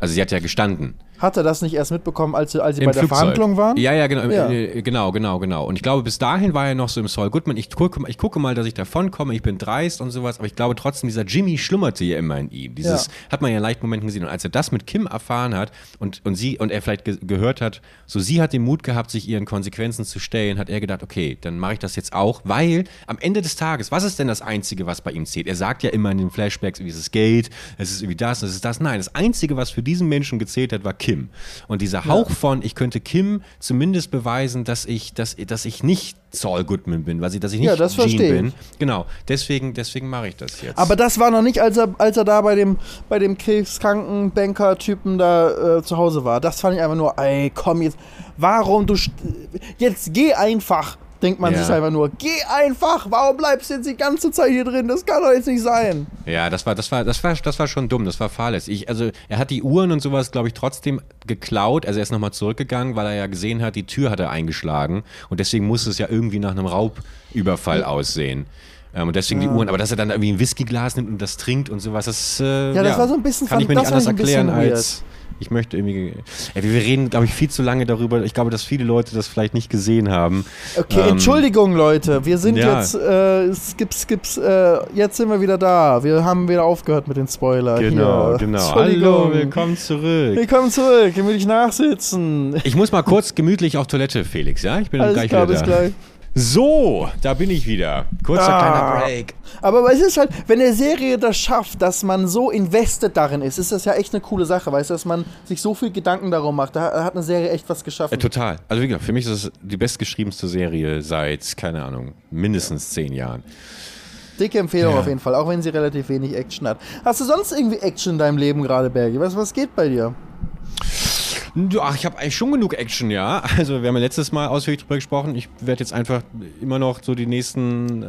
Also sie hat ja gestanden. Hat er das nicht erst mitbekommen, als, als sie Im bei der Verhandlung waren? Ja, ja, genau, ja. Äh, genau, genau, genau. Und ich glaube, bis dahin war er noch so im Saul Goodman, ich gucke, ich gucke mal, dass ich davonkomme, ich bin dreist und sowas, aber ich glaube trotzdem, dieser Jimmy schlummerte ja immer in ihm. Dieses ja. hat man ja in leichten Momenten gesehen. Und als er das mit Kim erfahren hat und, und sie und er vielleicht ge gehört hat, so sie hat den Mut gehabt, sich ihren Konsequenzen zu stellen, hat er gedacht, okay, dann mache ich das jetzt auch, weil am Ende des Tages, was ist denn das Einzige, was bei ihm zählt? Er sagt ja immer in den Flashbacks, wie es ist Geld, es ist irgendwie das, es ist das. Nein, das Einzige, was für diesen Menschen gezählt hat, war Kim. Und dieser Hauch ja. von, ich könnte Kim zumindest beweisen, dass ich, dass, dass ich nicht Saul Goodman bin, weil sie, dass ich nicht ja, das Gene bin. Genau, deswegen, deswegen mache ich das jetzt. Aber das war noch nicht, als er, als er da bei dem, bei dem krebskranken Banker-Typen da äh, zu Hause war. Das fand ich einfach nur, ey, komm jetzt, warum du, jetzt geh einfach denkt man ja. sich einfach nur, geh einfach, warum bleibst du jetzt die ganze Zeit hier drin? Das kann doch jetzt nicht sein. Ja, das war, das war, das war, das war schon dumm, das war fahrlässig. also er hat die Uhren und sowas, glaube ich, trotzdem geklaut. Also er ist nochmal zurückgegangen, weil er ja gesehen hat, die Tür hat er eingeschlagen und deswegen muss es ja irgendwie nach einem Raubüberfall ja. aussehen. Ähm, und deswegen ja. die Uhren, aber dass er dann irgendwie ein Whiskyglas nimmt und das trinkt und sowas, das, äh, ja, das war so ein bisschen, kann ich mir nicht anders erklären als ich möchte irgendwie. Ey, wir reden, glaube ich, viel zu lange darüber. Ich glaube, dass viele Leute das vielleicht nicht gesehen haben. Okay, ähm, Entschuldigung, Leute. Wir sind ja. jetzt. Äh, skips, skips. Äh, jetzt sind wir wieder da. Wir haben wieder aufgehört mit den Spoilern. Genau, Hier. genau. Hallo, willkommen zurück. Willkommen zurück. Gemütlich nachsitzen. Ich muss mal kurz gemütlich auf Toilette, Felix. Ja, ich bin Alles gleich klar, wieder da. Bis gleich. So, da bin ich wieder. Kurzer ah. kleiner Break. Aber es ist halt, wenn eine Serie das schafft, dass man so invested darin ist, ist das ja echt eine coole Sache, weißt du, dass man sich so viel Gedanken darum macht. Da hat eine Serie echt was geschaffen. Äh, total. Also wie gesagt, für mich ist es die bestgeschriebenste Serie seit, keine Ahnung, mindestens zehn Jahren. Dicke Empfehlung ja. auf jeden Fall, auch wenn sie relativ wenig Action hat. Hast du sonst irgendwie Action in deinem Leben gerade, Bergi? Was, was geht bei dir? Ach, ich habe eigentlich schon genug Action, ja. Also wir haben ja letztes Mal ausführlich drüber gesprochen. Ich werde jetzt einfach immer noch so die nächsten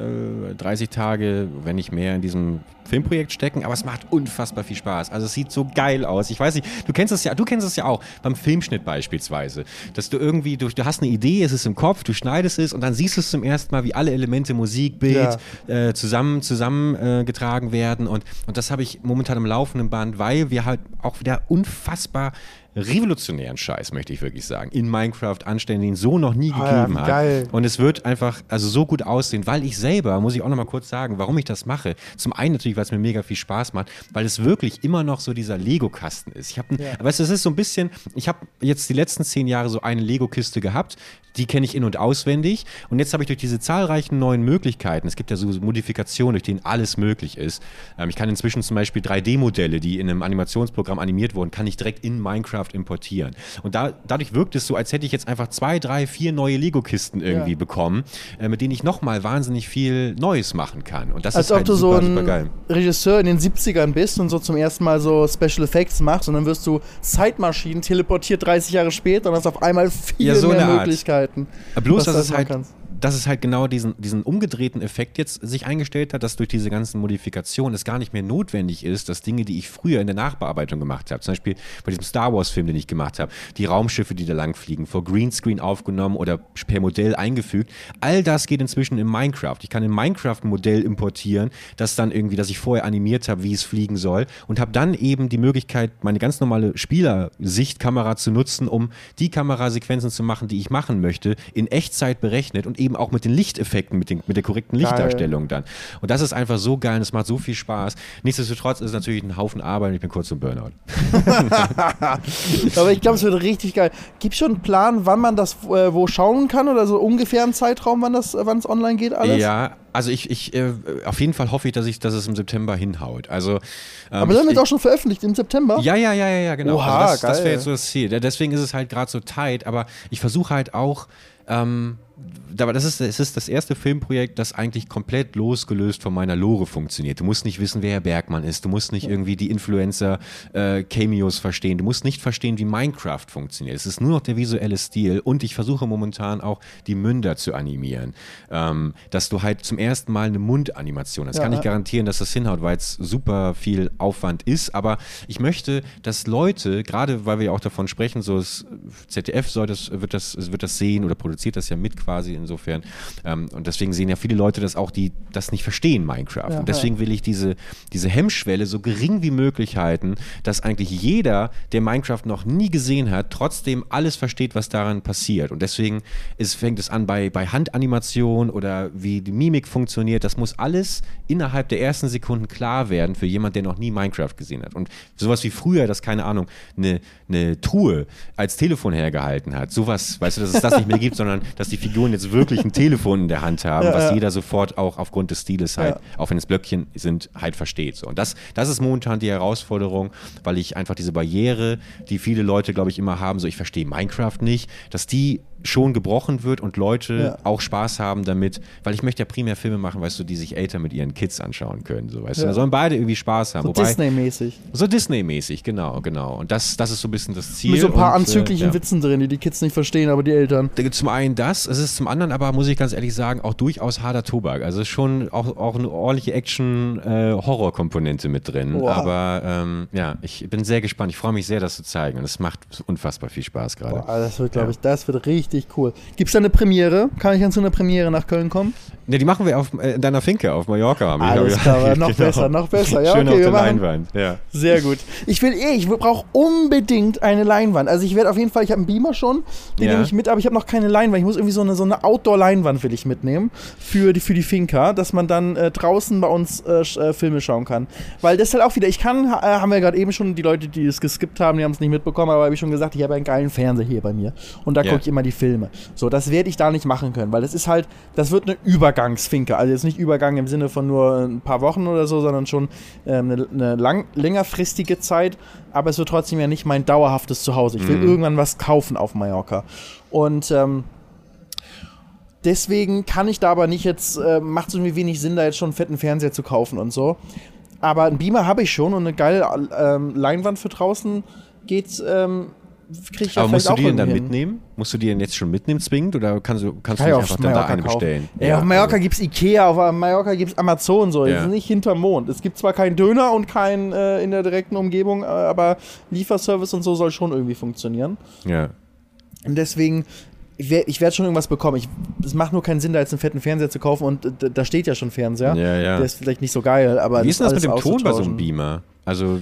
äh, 30 Tage, wenn nicht mehr, in diesem Filmprojekt stecken, aber es macht unfassbar viel Spaß. Also es sieht so geil aus. Ich weiß nicht, du kennst es ja, du kennst es ja auch beim Filmschnitt beispielsweise, dass du irgendwie, du, du hast eine Idee, es ist im Kopf, du schneidest es und dann siehst du es zum ersten Mal, wie alle Elemente, Musik, Bild ja. äh, zusammen zusammengetragen äh, werden und, und das habe ich momentan im laufenden Band, weil wir halt auch wieder unfassbar revolutionären Scheiß, möchte ich wirklich sagen, in Minecraft anstellen, den so noch nie ah, gegeben ja, hat. Und es wird einfach also so gut aussehen, weil ich selber, muss ich auch noch mal kurz sagen, warum ich das mache. Zum einen natürlich, weil es mir mega viel Spaß macht, weil es wirklich immer noch so dieser Lego-Kasten ist. Ich habe, ja. weißt du, es ist so ein bisschen, ich habe jetzt die letzten zehn Jahre so eine Lego-Kiste gehabt, die kenne ich in- und auswendig. Und jetzt habe ich durch diese zahlreichen neuen Möglichkeiten, es gibt ja so Modifikationen, durch denen alles möglich ist. Ähm, ich kann inzwischen zum Beispiel 3D-Modelle, die in einem Animationsprogramm animiert wurden, kann ich direkt in Minecraft importieren. Und da, dadurch wirkt es so, als hätte ich jetzt einfach zwei, drei, vier neue Lego-Kisten irgendwie ja. bekommen, äh, mit denen ich nochmal wahnsinnig viel Neues machen kann. Und das als ist halt ob du super, so ein Regisseur in den 70ern bist und so zum ersten Mal so Special Effects machst und dann wirst du Zeitmaschinen teleportiert 30 Jahre später und hast auf einmal viel ja, so mehr Möglichkeiten. Bloß, dass es halt kannst dass es halt genau diesen, diesen umgedrehten Effekt jetzt sich eingestellt hat, dass durch diese ganzen Modifikationen es gar nicht mehr notwendig ist, dass Dinge, die ich früher in der Nachbearbeitung gemacht habe, zum Beispiel bei diesem Star Wars-Film, den ich gemacht habe, die Raumschiffe, die da langfliegen, vor Greenscreen aufgenommen oder per Modell eingefügt, all das geht inzwischen in Minecraft. Ich kann in Minecraft ein Modell importieren, das dann irgendwie, das ich vorher animiert habe, wie es fliegen soll und habe dann eben die Möglichkeit, meine ganz normale Spielersichtkamera zu nutzen, um die Kamerasequenzen zu machen, die ich machen möchte, in Echtzeit berechnet und eben auch mit den Lichteffekten, mit, den, mit der korrekten Lichtdarstellung geil. dann. Und das ist einfach so geil und es macht so viel Spaß. Nichtsdestotrotz ist es natürlich ein Haufen Arbeit und ich bin kurz zum Burnout. Aber ich glaube, es wird richtig geil. Gibt es schon einen Plan, wann man das äh, wo schauen kann oder so ungefähr einen Zeitraum, wann es online geht alles? Ja, also ich, ich äh, auf jeden Fall hoffe ich, dass ich, dass es im September hinhaut. Also, ähm, Aber dann wird auch schon veröffentlicht im September? Ja, ja, ja, ja, genau. Oha, also das, das wäre jetzt so das Ziel. Deswegen ist es halt gerade so tight, aber ich versuche halt auch, ähm, aber das ist, es ist das erste Filmprojekt, das eigentlich komplett losgelöst von meiner Lore funktioniert. Du musst nicht wissen, wer Herr Bergmann ist. Du musst nicht irgendwie die Influencer-Cameos äh, verstehen. Du musst nicht verstehen, wie Minecraft funktioniert. Es ist nur noch der visuelle Stil und ich versuche momentan auch die Münder zu animieren. Ähm, dass du halt zum ersten Mal eine Mundanimation hast. Ja, kann ich garantieren, dass das hinhaut, weil es super viel Aufwand ist. Aber ich möchte, dass Leute, gerade weil wir ja auch davon sprechen, so das ZDF soll das, wird das, wird das sehen oder produziert das ja mit quasi insofern. Ähm, und deswegen sehen ja viele Leute das auch, die das nicht verstehen, Minecraft. Ja, und deswegen will ich diese, diese Hemmschwelle so gering wie möglich halten, dass eigentlich jeder, der Minecraft noch nie gesehen hat, trotzdem alles versteht, was daran passiert. Und deswegen ist, fängt es an bei, bei Handanimation oder wie die Mimik funktioniert. Das muss alles innerhalb der ersten Sekunden klar werden für jemand, der noch nie Minecraft gesehen hat. Und sowas wie früher, dass, keine Ahnung, eine, eine Truhe als Telefon hergehalten hat. Sowas, weißt du, dass es das nicht mehr gibt, sondern dass die Figuren jetzt wirklich ein Telefon in der Hand haben, ja, was ja. jeder sofort auch aufgrund des Stiles halt, auch wenn es Blöckchen sind, halt versteht. So. Und das, das ist momentan die Herausforderung, weil ich einfach diese Barriere, die viele Leute, glaube ich, immer haben, so ich verstehe Minecraft nicht, dass die schon gebrochen wird und Leute ja. auch Spaß haben damit, weil ich möchte ja primär Filme machen, weißt du, die sich Eltern mit ihren Kids anschauen können, so weißt ja. du, da sollen beide irgendwie Spaß haben. So Disney-mäßig. So Disney-mäßig, genau, genau. Und das, das ist so ein bisschen das Ziel. Mit so ein paar und, äh, anzüglichen äh, ja. Witzen drin, die die Kids nicht verstehen, aber die Eltern. Zum einen das, es ist zum anderen aber, muss ich ganz ehrlich sagen, auch durchaus harter Tobak. Also ist schon auch, auch eine ordentliche Action-Horror-Komponente äh, mit drin. Wow. Aber ähm, ja, ich bin sehr gespannt. Ich freue mich sehr, das zu zeigen. Und es macht unfassbar viel Spaß gerade. Das wird, glaube ich, das wird richtig cool. Gibt da eine Premiere? Kann ich dann zu einer Premiere nach Köln kommen? Ne, die machen wir auf, äh, in deiner Finke auf Mallorca. Haben Alles klar, noch genau. besser, noch besser. Ja, Schön okay, auf der Leinwand. Ja. Sehr gut. Ich will eh, ich brauche unbedingt eine Leinwand. Also ich werde auf jeden Fall, ich habe einen Beamer schon, den ja. nehme ich mit, aber ich habe noch keine Leinwand. Ich muss irgendwie so eine, so eine Outdoor-Leinwand will ich mitnehmen für die, für die Finca, dass man dann äh, draußen bei uns äh, äh Filme schauen kann. Weil das ist halt auch wieder, ich kann, äh, haben wir gerade eben schon, die Leute, die es geskippt haben, die haben es nicht mitbekommen, aber habe ich schon gesagt, ich habe einen geilen Fernseher hier bei mir. Und da ja. gucke ich immer die Filme. So, das werde ich da nicht machen können, weil das ist halt, das wird eine Übergangsfinke. Also jetzt nicht Übergang im Sinne von nur ein paar Wochen oder so, sondern schon ähm, eine, eine lang, längerfristige Zeit. Aber es wird trotzdem ja nicht mein dauerhaftes Zuhause. Ich will mhm. irgendwann was kaufen auf Mallorca. Und ähm, deswegen kann ich da aber nicht jetzt, äh, macht es irgendwie wenig Sinn, da jetzt schon einen fetten Fernseher zu kaufen und so. Aber einen Beamer habe ich schon und eine geile ähm, Leinwand für draußen geht ähm, kriege ich ja Aber musst du die denn dann hin. mitnehmen? Musst du die denn jetzt schon mitnehmen zwingend oder kannst du, kannst Kann du nicht einfach dann da eine kaufen. bestellen? Ja, ja, auf Mallorca also. gibt es Ikea, auf Mallorca gibt es Amazon so. Ja. Ist nicht hinterm Mond. Es gibt zwar keinen Döner und keinen äh, in der direkten Umgebung, äh, aber Lieferservice und so soll schon irgendwie funktionieren. Ja. Und deswegen ich werde werd schon irgendwas bekommen. es macht nur keinen Sinn, da jetzt einen fetten Fernseher zu kaufen und da steht ja schon Fernseher. Ja, ja. Der ist vielleicht nicht so geil, aber. Wie ist das mit dem Ton bei so einem Beamer? Also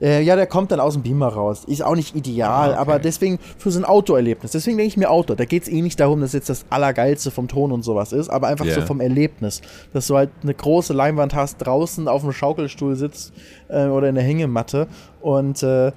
äh, ja, der kommt dann aus dem Beamer raus. Ist auch nicht ideal, ah, okay. aber deswegen für so ein Outdoor-Erlebnis. Deswegen denke ich mir Outdoor. Da geht es eh nicht darum, dass jetzt das Allergeilste vom Ton und sowas ist, aber einfach yeah. so vom Erlebnis. Dass du halt eine große Leinwand hast, draußen auf dem Schaukelstuhl sitzt äh, oder in der Hängematte und äh,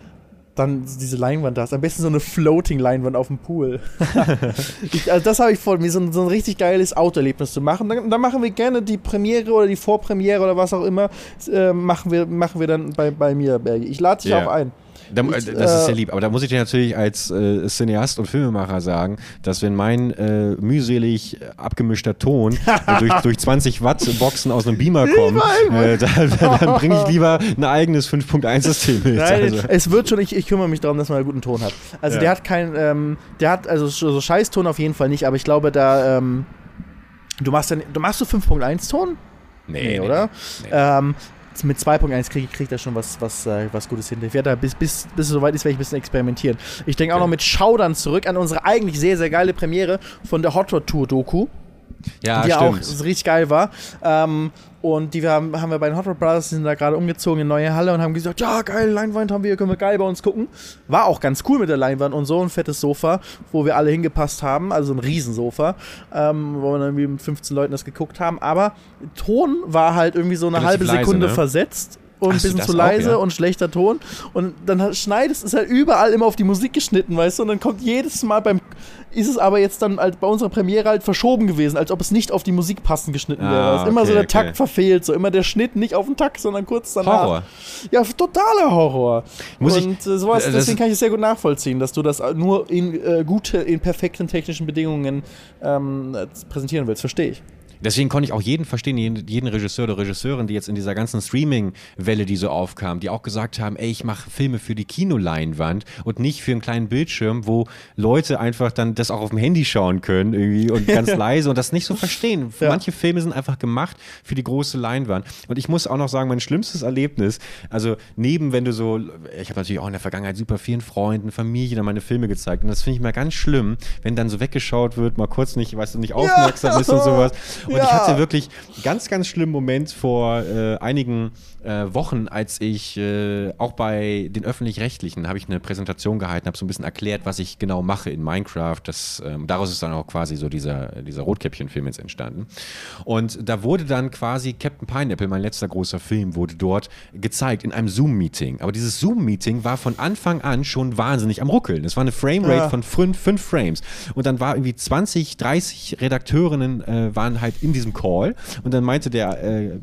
dann diese Leinwand da hast. Am besten so eine Floating-Leinwand auf dem Pool. ich, also das habe ich vor, mir so ein, so ein richtig geiles Autoerlebnis zu machen. Dann, dann, machen wir gerne die Premiere oder die Vorpremiere oder was auch immer. Äh, machen, wir, machen wir dann bei, bei mir, Bergi. Ich lade dich yeah. auch ein. Das ist sehr äh, lieb, aber da muss ich dir natürlich als äh, Cineast und Filmemacher sagen, dass wenn mein äh, mühselig abgemischter Ton durch, durch 20 Watt Boxen aus einem Beamer kommt, äh, dann, dann bringe ich lieber ein eigenes 5.1-System mit. Nein, also. Es wird schon, ich, ich kümmere mich darum, dass man einen guten Ton hat. Also ja. der hat kein, ähm, der hat, also so Scheißton auf jeden Fall nicht, aber ich glaube, da, ähm, du machst dann, du machst so 5.1 Ton? Nee, nee, oder? Nee. Ähm, mit 2.1 kriegt krieg er schon was, was, äh, was Gutes hin. Ich werde da bis, bis, bis es soweit ist, werde ich ein bisschen experimentieren. Ich denke auch noch mit Schaudern zurück an unsere eigentlich sehr, sehr geile Premiere von der Hot Rod Tour Doku. Ja, die stimmt. auch richtig geil war. Ähm, und die wir haben, haben wir bei den Hot Rod Brothers, die sind da gerade umgezogen in neue Halle und haben gesagt, ja, geil, Leinwand haben wir, können wir geil bei uns gucken. War auch ganz cool mit der Leinwand und so ein fettes Sofa, wo wir alle hingepasst haben, also ein Riesensofa, ähm, wo wir dann irgendwie mit 15 Leuten das geguckt haben. Aber Ton war halt irgendwie so eine Relativ halbe Sekunde leise, ne? versetzt und ein bisschen zu auch, leise ja. und schlechter Ton. Und dann schneidest es halt überall immer auf die Musik geschnitten, weißt du? Und dann kommt jedes Mal beim. Ist es aber jetzt dann halt bei unserer Premiere halt verschoben gewesen, als ob es nicht auf die Musik passend geschnitten Ah, wäre. Ist immer okay, so der okay. Takt verfehlt, so immer der Schnitt nicht auf den Takt, sondern kurz danach. Horror. Ja, totaler Horror. Muss ich- und äh, sowas, deswegen kann ich es sehr gut nachvollziehen, dass du das nur in äh, gute, in perfekten technischen Bedingungen ähm, äh, präsentieren willst. Verstehe ich. Deswegen konnte ich auch jeden verstehen, jeden, jeden Regisseur oder Regisseurin, die jetzt in dieser ganzen Streaming-Welle, die so aufkam, die auch gesagt haben, ey, ich mache Filme für die Kinoleinwand und nicht für einen kleinen Bildschirm, wo Leute einfach dann das auch auf dem Handy schauen können irgendwie und ganz leise und das nicht so verstehen. Ja. Manche Filme sind einfach gemacht für die große Leinwand. Und ich muss auch noch sagen, mein schlimmstes Erlebnis, also neben, wenn du so, ich habe natürlich auch in der Vergangenheit super vielen Freunden, Familien meine Filme gezeigt und das finde ich mal ganz schlimm, wenn dann so weggeschaut wird, mal kurz nicht, weißt du, nicht aufmerksam ist und sowas. Und ich Ja. hatte wirklich ganz, ganz schlimmen Moment vor äh, einigen äh, Wochen, als ich äh, auch bei den öffentlich-rechtlichen habe ich eine Präsentation gehalten, habe so ein bisschen erklärt, was ich genau mache in Minecraft. Das, ähm, daraus ist dann auch quasi so dieser, dieser Rotkäppchen-Film jetzt entstanden. Und da wurde dann quasi Captain Pineapple, mein letzter großer Film, wurde dort gezeigt in einem Zoom-Meeting. Aber dieses Zoom-Meeting war von Anfang an schon wahnsinnig am Ruckeln. Es war eine Framerate Ja. von fünf, fünf Frames. Und dann war irgendwie 20, 30 Redakteurinnen äh, waren halt in diesem Call. Und dann meinte der äh,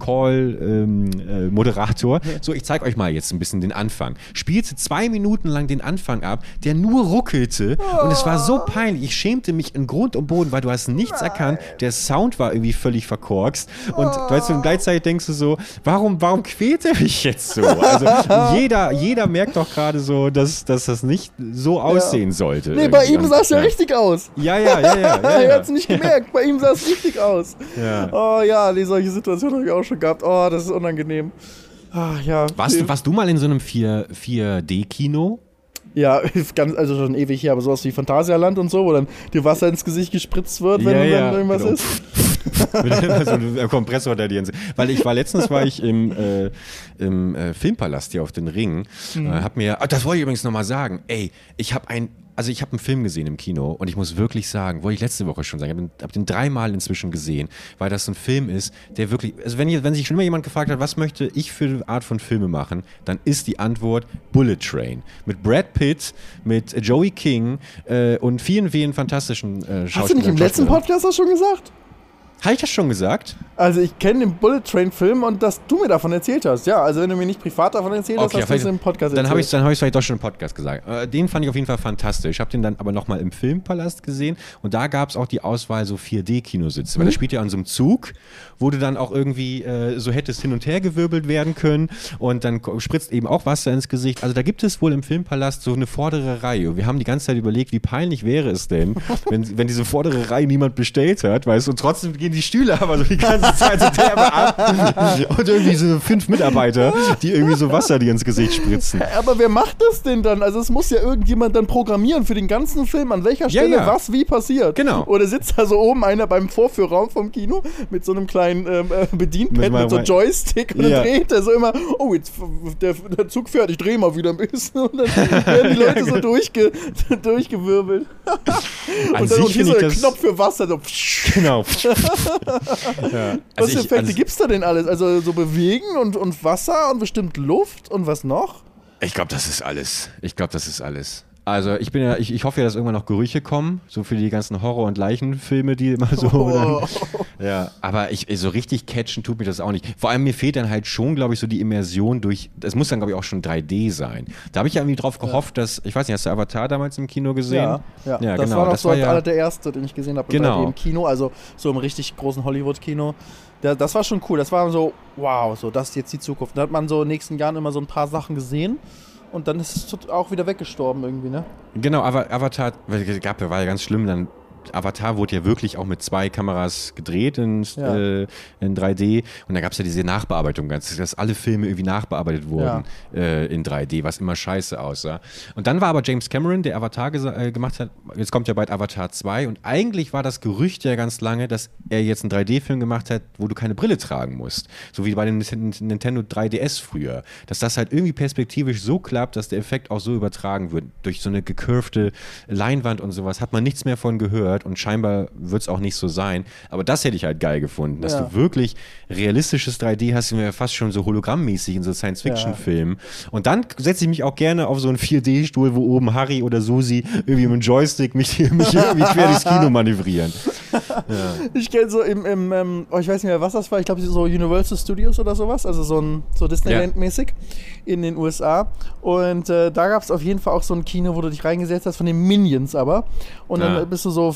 Call-Moderator, so, ich zeige euch mal jetzt ein bisschen den Anfang. Spielte zwei Minuten lang den Anfang ab, der nur ruckelte. Und es war so peinlich. Ich schämte mich in Grund und Boden, weil du hast nichts erkannt. Der Sound war irgendwie völlig verkorkst. Und weißt du, und gleichzeitig denkst du so, warum, warum quält er mich jetzt so? Also jeder, jeder merkt doch gerade so, dass, dass das nicht so aussehen sollte. Nee, bei irgendwie. ihm sah es ja Ja. richtig aus. Ja, ja, ja, ja. ja, er ja. hat es nicht gemerkt, bei ihm sah es richtig aus. Ja. Oh ja, nee, solche Situationen habe ich auch schon gehabt. Oh, das ist unangenehm. Ah, ja. Warst, du, warst du mal in so einem 4, 4D-Kino? Ja, ganz, also schon ewig her, aber sowas wie Phantasialand und so, wo dann dir Wasser ins Gesicht gespritzt wird, wenn, Ja, ja, irgendwas genau. ist. So einem Kompressor, der dir Weil ich war letztens war ich im, äh, im äh, Filmpalast hier auf den Ring. Mhm. Äh, hab mir, ah, das wollte ich übrigens nochmal sagen. Ey, ich habe ein, also ich habe einen Film gesehen im Kino und ich muss wirklich sagen, wollte ich letzte Woche schon sagen, ich habe den, hab den dreimal inzwischen gesehen, weil das ein Film ist, der wirklich, also wenn, wenn sich schon immer jemand gefragt hat, was möchte ich für eine Art von Filme machen, dann ist die Antwort Bullet Train. Mit Brad Pitt, mit Joey King äh, und vielen, vielen fantastischen äh, Hast du nicht im letzten Podcast das schon gesagt? Habe ich das schon gesagt? Also ich kenne den Bullet Train Film und dass du mir davon erzählt hast. Ja, also wenn du mir nicht privat davon erzählt hast, hast du es im Podcast dann habe ich erzählt. es dann hab ich's vielleicht doch schon im Podcast gesagt. Äh, den fand ich auf jeden Fall fantastisch. Ich habe den dann aber nochmal im Filmpalast gesehen und da gab es auch die Auswahl so 4D-Kinositze, Mhm. weil das spielt ja an so einem Zug, wo du dann auch irgendwie äh, so hättest hin und her gewirbelt werden können und dann spritzt eben auch Wasser ins Gesicht. Also da gibt es wohl im Filmpalast so eine vordere Reihe. Und wir haben die ganze Zeit überlegt, wie peinlich wäre es denn, wenn, wenn diese vordere Reihe niemand bestellt hat, weißt du, und trotzdem gehen die Stühle aber so die ganze Zeit so derbe ab und irgendwie so fünf Mitarbeiter, die irgendwie so Wasser dir ins Gesicht spritzen. Aber wer macht das denn dann? Also es muss ja irgendjemand dann programmieren für den ganzen Film, an welcher Ja, Stelle ja. was wie passiert. Genau. Oder sitzt da so oben einer beim Vorführraum vom Kino mit so einem kleinen ähm, äh, Bedienpad Mit mit so mal- Joystick und Ja. dann dreht er so immer, oh, jetzt der, der Zug fährt, ich drehe mal wieder ein bisschen und dann werden die Leute so durchge, durchgewirbelt. Und dann und hier so das- Knopf für Wasser, so Genau. Ja. Was Also für ich, Effekte also, gibt's da denn alles? Also so bewegen und, und Wasser und bestimmt Luft und was noch? ich glaube, das ist alles. Ich glaube, das ist alles. Also ich bin ja, ich, ich hoffe ja, dass irgendwann noch Gerüche kommen, so für die ganzen Horror- und Leichenfilme, die immer so. Oh. Dann, ja, aber ich so richtig catchen tut mir das auch nicht. Vor allem mir fehlt dann halt schon, glaube ich, so die Immersion durch. Das muss dann glaube ich auch schon 3D sein. Da habe ich ja irgendwie drauf gehofft, dass ich weiß nicht, hast du Avatar damals im Kino gesehen? Ja, ja. ja das genau. war noch das so war ja, einer der erste, den ich gesehen habe Genau. im Kino, also so im richtig großen Hollywood-Kino. Das war schon cool. Das war so, wow, so das ist jetzt die Zukunft. Da hat man so in den nächsten Jahren immer so ein paar Sachen gesehen und dann ist es auch wieder weggestorben irgendwie, ne? Genau, Ava- Avatar, weil gab, war ja ganz schlimm, dann Avatar wurde ja wirklich auch mit zwei Kameras gedreht in, Ja. äh, in 3D und da gab es ja diese Nachbearbeitung, ganz, dass alle Filme irgendwie nachbearbeitet wurden äh, in 3D, was immer scheiße aussah. Und dann war aber James Cameron, der Avatar äh, gemacht hat, jetzt kommt ja bald Avatar 2 und eigentlich war das Gerücht ja ganz lange, dass er jetzt einen 3D-Film gemacht hat, wo du keine Brille tragen musst, so wie bei dem Nintendo 3DS früher, dass das halt irgendwie perspektivisch so klappt, dass der Effekt auch so übertragen wird, durch so eine gecurvte Leinwand und sowas, hat man nichts mehr von gehört gehört und scheinbar wird es auch nicht so sein. Aber das hätte ich halt geil gefunden, dass Ja. du wirklich realistisches 3D hast, wie wir ja fast schon so hologrammmäßig in so Science-Fiction-Filmen. Und dann setze ich mich auch gerne auf so einen 4D-Stuhl, wo oben Harry oder Susi irgendwie mit dem Joystick mich, mich irgendwie quer durchs Kino manövrieren. Ich kenne so im, im ähm, oh, ich weiß nicht mehr, was das war, ich glaube so Universal Studios oder sowas, also so ein so Disneyland-mäßig in den USA. Und äh, da gab es auf jeden Fall auch so ein Kino, wo du dich reingesetzt hast, von den Minions aber. Und dann bist du so,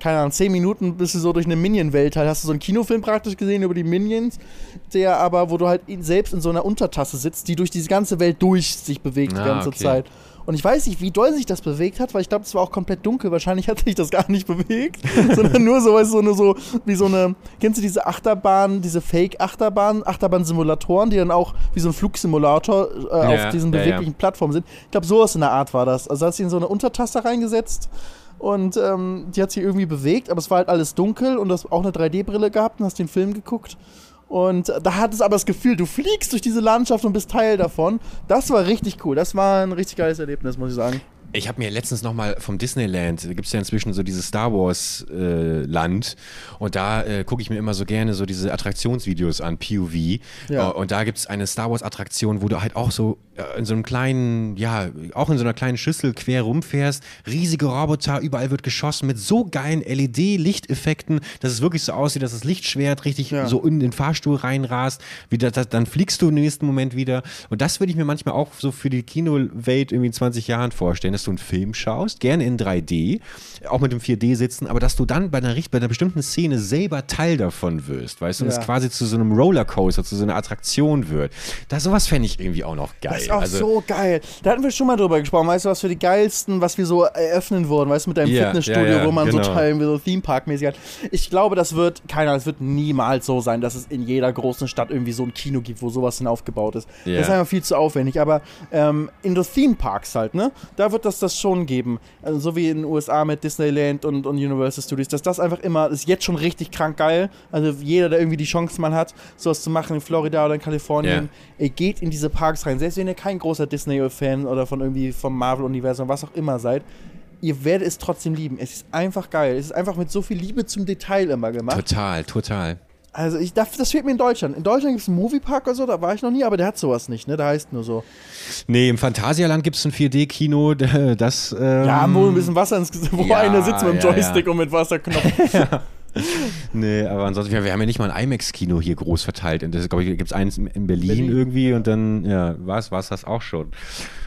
keine Ahnung, zehn Minuten bist du so durch eine Minion-Welt halt. Hast du so einen Kinofilm praktisch gesehen über die Minions, der aber, wo du halt selbst in so einer Untertasse sitzt, die durch diese ganze Welt durch sich bewegt die Ah, ganze okay. Zeit. Und ich weiß nicht, wie doll sich das bewegt hat, weil ich glaube, es war auch komplett dunkel. Wahrscheinlich hat sich das gar nicht bewegt, sondern nur so, weißt du, so eine, so, wie so eine, kennst du diese Achterbahn, diese Fake-Achterbahn, Achterbahn-Simulatoren, die dann auch wie so ein Flugsimulator äh, Ja, auf diesen ja, ja. beweglichen Plattformen sind. Ich glaube, sowas in der Art war das. Also hat sie in so eine Untertasse reingesetzt und ähm, die hat sich irgendwie bewegt, aber es war halt alles dunkel und du hast auch eine 3D-Brille gehabt und hast den Film geguckt. Und da hattest du aber das Gefühl, du fliegst durch diese Landschaft und bist Teil davon. Das war richtig cool. Das war ein richtig geiles Erlebnis, muss ich sagen. Ich habe mir letztens nochmal vom Disneyland, da gibt es ja inzwischen so dieses Star Wars äh, Land und da äh, gucke ich mir immer so gerne so diese Attraktionsvideos an, POV. Ja. Äh, und da gibt es eine Star Wars Attraktion, wo du halt auch so äh, in so einem kleinen, ja, auch in so einer kleinen Schüssel quer rumfährst, riesige Roboter, überall wird geschossen mit so geilen LED-Lichteffekten, dass es wirklich so aussieht, dass das Lichtschwert richtig Ja. so in den Fahrstuhl reinrast, wieder, das, dann fliegst du im nächsten Moment wieder. Und das würde ich mir manchmal auch so für die Kinowelt irgendwie in 20 Jahren vorstellen, dass du einen Film schaust, gerne in 3D, auch mit dem 4D sitzen, aber dass du dann bei einer, bei einer bestimmten Szene selber Teil davon wirst, weißt du, und Ja. es quasi zu so einem Rollercoaster, zu so einer Attraktion wird. Da sowas fände ich irgendwie auch noch geil. Das ist auch also, so geil. Da hatten wir schon mal drüber gesprochen, weißt du, was für die geilsten, was wir so eröffnen wurden, weißt du, mit deinem Ja, Fitnessstudio, ja, ja, wo man so genau. Teilen wie so Theme-Park-mäßig hat. Ich glaube, das wird, keiner, das wird niemals so sein, dass es in jeder großen Stadt irgendwie so ein Kino gibt, wo sowas dann aufgebaut ist. Das ist einfach viel zu aufwendig. Aber ähm, in den Theme-Parks halt, ne, da wird das das schon geben. Also, so wie in den USA mit Disneyland und, und Universal Studios, dass das einfach immer, das ist jetzt schon richtig krank geil. Also jeder, der irgendwie die Chance mal hat, sowas zu machen in Florida oder in Kalifornien, ihr geht in diese Parks rein. Selbst wenn ihr kein großer Disney-Fan oder von irgendwie vom Marvel-Universum, was auch immer seid, ihr werdet es trotzdem lieben. Es ist einfach geil. Es ist einfach mit so viel Liebe zum Detail immer gemacht. Total, total. Also ich, das, das fehlt mir in Deutschland. In Deutschland gibt es einen Moviepark oder so, da war ich noch nie, aber der hat sowas nicht, ne? Der heißt nur so. Nee, im Phantasialand gibt es ein 4D-Kino, das. Ähm, Ja, wo ein bisschen Wasser ins Gesicht, wo ja, einer sitzt mit dem ja, Joystick ja. und mit Wasserknopf. Nee, aber ansonsten, wir, wir haben ja nicht mal ein IMAX-Kino hier groß verteilt. Und das, glaube ich, gibt es eins in in Berlin, Berlin. irgendwie und dann, ja, was, was das auch schon.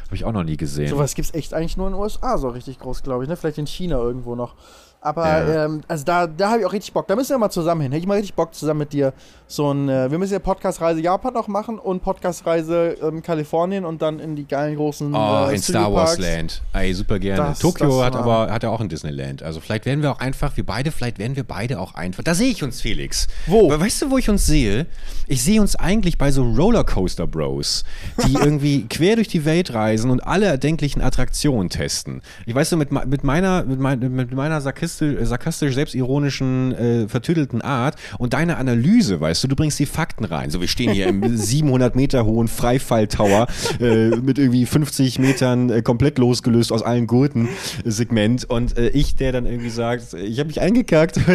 Habe ich auch noch nie gesehen. Sowas gibt es echt eigentlich nur in den USA so richtig groß, glaube ich, ne? Vielleicht in China irgendwo noch. Aber Ja. ähm, also da, da habe ich auch richtig Bock. Da müssen wir mal zusammen hin. Hätte ich mal richtig Bock zusammen mit dir. So ein, äh, wir müssen ja Podcast-Reise Japan noch machen und Podcast-Reise ähm, Kalifornien und dann in die geilen großen Oh, äh, in Star Wars. Land. Ey, super gerne. Das- Tokio das hat aber hat ja auch ein Disneyland. Also vielleicht werden wir auch einfach, wir beide, vielleicht werden wir beide auch einfach. Da sehe ich uns, Felix. Wo? Weißt du, wo ich uns sehe? Ich sehe uns eigentlich bei so Rollercoaster Bros, die irgendwie quer durch die Welt reisen und alle erdenklichen Attraktionen testen. Ich weiß so, mit, mit meiner, mit, mein, mit meiner sarkastisch, sarkastisch selbstironischen, äh, vertüdelten Art und deiner Analyse, weißt du, du bringst die Fakten rein. So, wir stehen hier im 700 Meter hohen Freifall-Tower äh, mit irgendwie 50 Metern äh, komplett losgelöst aus allen Gurten äh, Segment und äh, ich, der dann irgendwie sagt, ich habe mich eingekackt.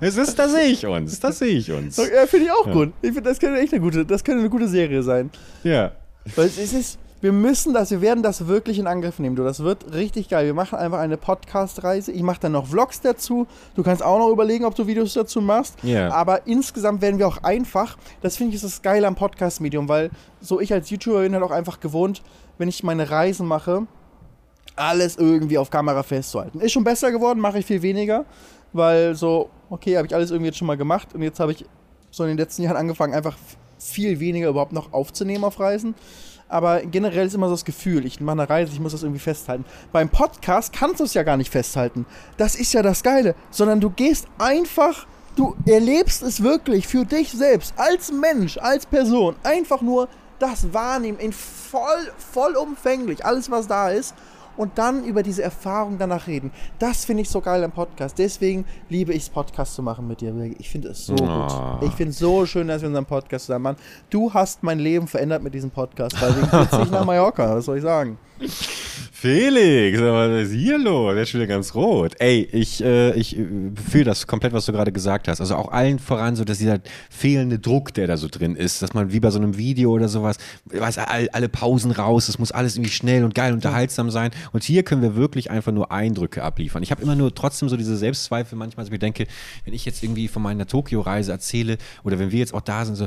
Es ist, da sehe ich uns, da sehe ich uns. Ja, finde ich auch gut. Ich finde, das könnte echt eine gute, das könnte eine gute Serie sein. Ja. Weil es ist, wir müssen das, wir werden das wirklich in Angriff nehmen. Du, das wird richtig geil. Wir machen einfach eine Podcast-Reise. Ich mache dann noch Vlogs dazu. Du kannst auch noch überlegen, ob du Videos dazu machst. Ja. Aber insgesamt werden wir auch einfach, das finde ich ist das Geile am Podcast-Medium, weil so ich als YouTuber bin halt auch einfach gewohnt, wenn ich meine Reisen mache, alles irgendwie auf Kamera festzuhalten. Ist schon besser geworden, mache ich viel weniger, weil so, okay, habe ich alles irgendwie jetzt schon mal gemacht und jetzt habe ich so in den letzten Jahren angefangen, einfach viel weniger überhaupt noch aufzunehmen auf Reisen. Aber generell ist immer so das Gefühl, ich mache eine Reise, ich muss das irgendwie festhalten. Beim Podcast kannst du es ja gar nicht festhalten. Das ist ja das Geile. Sondern du gehst einfach, du erlebst es wirklich für dich selbst, als Mensch, als Person. Einfach nur das wahrnehmen in voll, vollumfänglich, alles was da ist. Und dann über diese Erfahrung danach reden. Das finde ich so geil am Podcast. Deswegen liebe ich es, Podcast zu machen mit dir. Ich finde es so Oh. gut. Ich finde es so schön, dass wir unseren Podcast zusammen machen. Du hast mein Leben verändert mit diesem Podcast, weil ich nach Mallorca. Was soll ich sagen? Felix, was ist hier los? Der ist schon wieder ganz rot. Ey, ich, äh, ich äh, fühle das komplett, was du gerade gesagt hast. Also auch allen voran so, dass dieser fehlende Druck, der da so drin ist, dass man wie bei so einem Video oder sowas, weiß, all, alle Pausen raus, es muss alles irgendwie schnell und geil unterhaltsam sein. Und hier können wir wirklich einfach nur Eindrücke abliefern. Ich habe immer nur trotzdem so diese Selbstzweifel manchmal, dass ich mir denke, wenn ich jetzt irgendwie von meiner Tokio-Reise erzähle oder wenn wir jetzt auch da sind, so,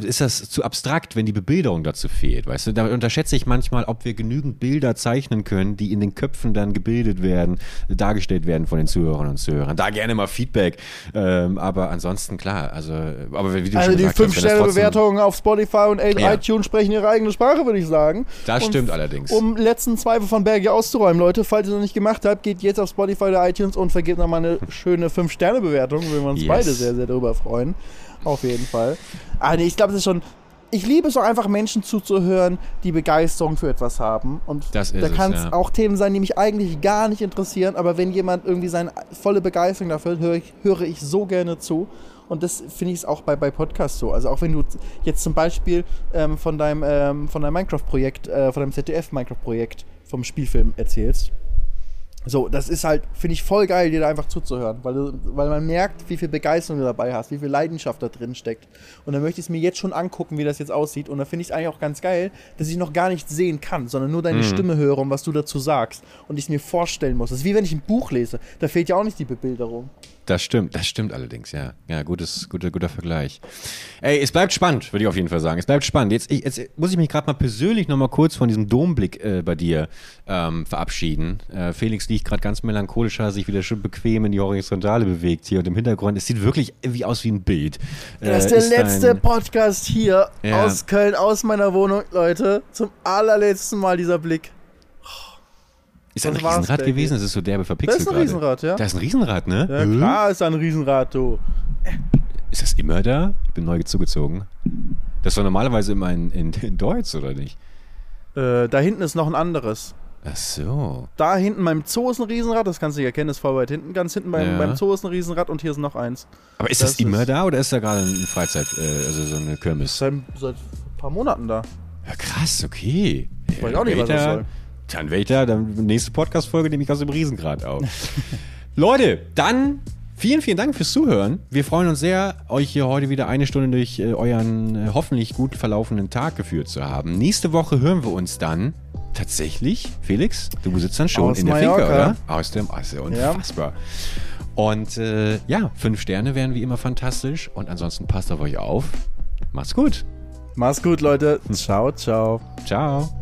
ist das zu abstrakt, wenn die Bebilderung dazu fehlt, weißt du? Da unterschätze ich manchmal, ob wir genügend Bilder zeichnen können, die in den Köpfen dann gebildet werden, dargestellt werden von den Zuhörern und Zuhörern. Da gerne mal Feedback, ähm, aber ansonsten klar, also, aber wie du also schon die 5-Sterne-Bewertungen auf Spotify und ja. iTunes sprechen ihre eigene Sprache, würde ich sagen. Das und stimmt allerdings. Um letzten Zweifel von Berge auszuräumen, Leute, falls ihr noch nicht gemacht habt, geht jetzt auf Spotify oder iTunes und vergebt nochmal eine schöne 5-Sterne-Bewertung, würden wir uns yes. beide sehr, sehr darüber freuen. Auf jeden Fall. Ah, nee, ich glaube, es ist schon. Ich liebe es auch einfach, Menschen zuzuhören, die Begeisterung für etwas haben. Und da kann es ja. auch Themen sein, die mich eigentlich gar nicht interessieren. Aber wenn jemand irgendwie seine volle Begeisterung dafür hat, höre ich, höre ich so gerne zu. Und das finde ich auch bei, bei Podcasts so. Also auch wenn du jetzt zum Beispiel ähm, von deinem, ähm, deinem Minecraft-Projekt, äh, von deinem ZDF-Minecraft-Projekt vom Spielfilm erzählst so, das ist halt, finde ich voll geil, dir da einfach zuzuhören, weil, du, weil man merkt, wie viel Begeisterung du dabei hast, wie viel Leidenschaft da drin steckt. Und dann möchte ich es mir jetzt schon angucken, wie das jetzt aussieht. Und da finde ich es eigentlich auch ganz geil, dass ich noch gar nichts sehen kann, sondern nur deine mhm. Stimme höre und was du dazu sagst. Und ich es mir vorstellen muss. Das ist wie wenn ich ein Buch lese. Da fehlt ja auch nicht die Bebilderung. Das stimmt, das stimmt allerdings, ja. Ja, gutes, guter, guter Vergleich. Ey, es bleibt spannend, würde ich auf jeden Fall sagen. Es bleibt spannend. Jetzt, ich, jetzt muss ich mich gerade mal persönlich nochmal kurz von diesem Domblick äh, bei dir ähm, verabschieden. Äh, Felix liegt gerade ganz melancholisch, hat sich wieder schön bequem in die Horizontale bewegt hier und im Hintergrund. Es sieht wirklich wie aus wie ein Bild. Äh, das ist der letzte ein, Podcast hier ja. aus Köln, aus meiner Wohnung, Leute. Zum allerletzten Mal dieser Blick. Ist das ein Riesenrad gewesen? Das ist so derbe verpixelt Das ist ein grade. Riesenrad, ja. Da ist ein Riesenrad, ne? Ja, hm? klar ist da ein Riesenrad, du. Ist das immer da? Ich bin neu zugezogen. Das war normalerweise immer in, in, in Deutsch, oder nicht? Äh, da hinten ist noch ein anderes. Ach so. Da hinten beim Zoo ist ein Riesenrad, das kannst du nicht erkennen, das ist voll weit hinten. Ganz hinten beim, ja. beim Zoo ist ein Riesenrad und hier ist noch eins. Aber ist das, das immer ist da oder ist da gerade eine Freizeit, äh, also so eine Kirmes? Seit, seit ein paar Monaten da. Ja, krass, okay. Ich weiß auch nicht, was das soll. Dann werde ich da, dann nächste Podcast-Folge nehme ich aus dem Riesengrad auf. Leute, dann vielen, vielen Dank fürs Zuhören. Wir freuen uns sehr, euch hier heute wieder eine Stunde durch äh, euren äh, hoffentlich gut verlaufenden Tag geführt zu haben. Nächste Woche hören wir uns dann tatsächlich, Felix, du sitzt dann schon Aus in der Mallorca. Finca, oder? Aus dem, unfassbar. Ja. Und äh, ja, fünf Sterne wären wie immer fantastisch. Und ansonsten passt auf euch auf. Macht's gut. Macht's gut, Leute. Ciao, ciao. Ciao.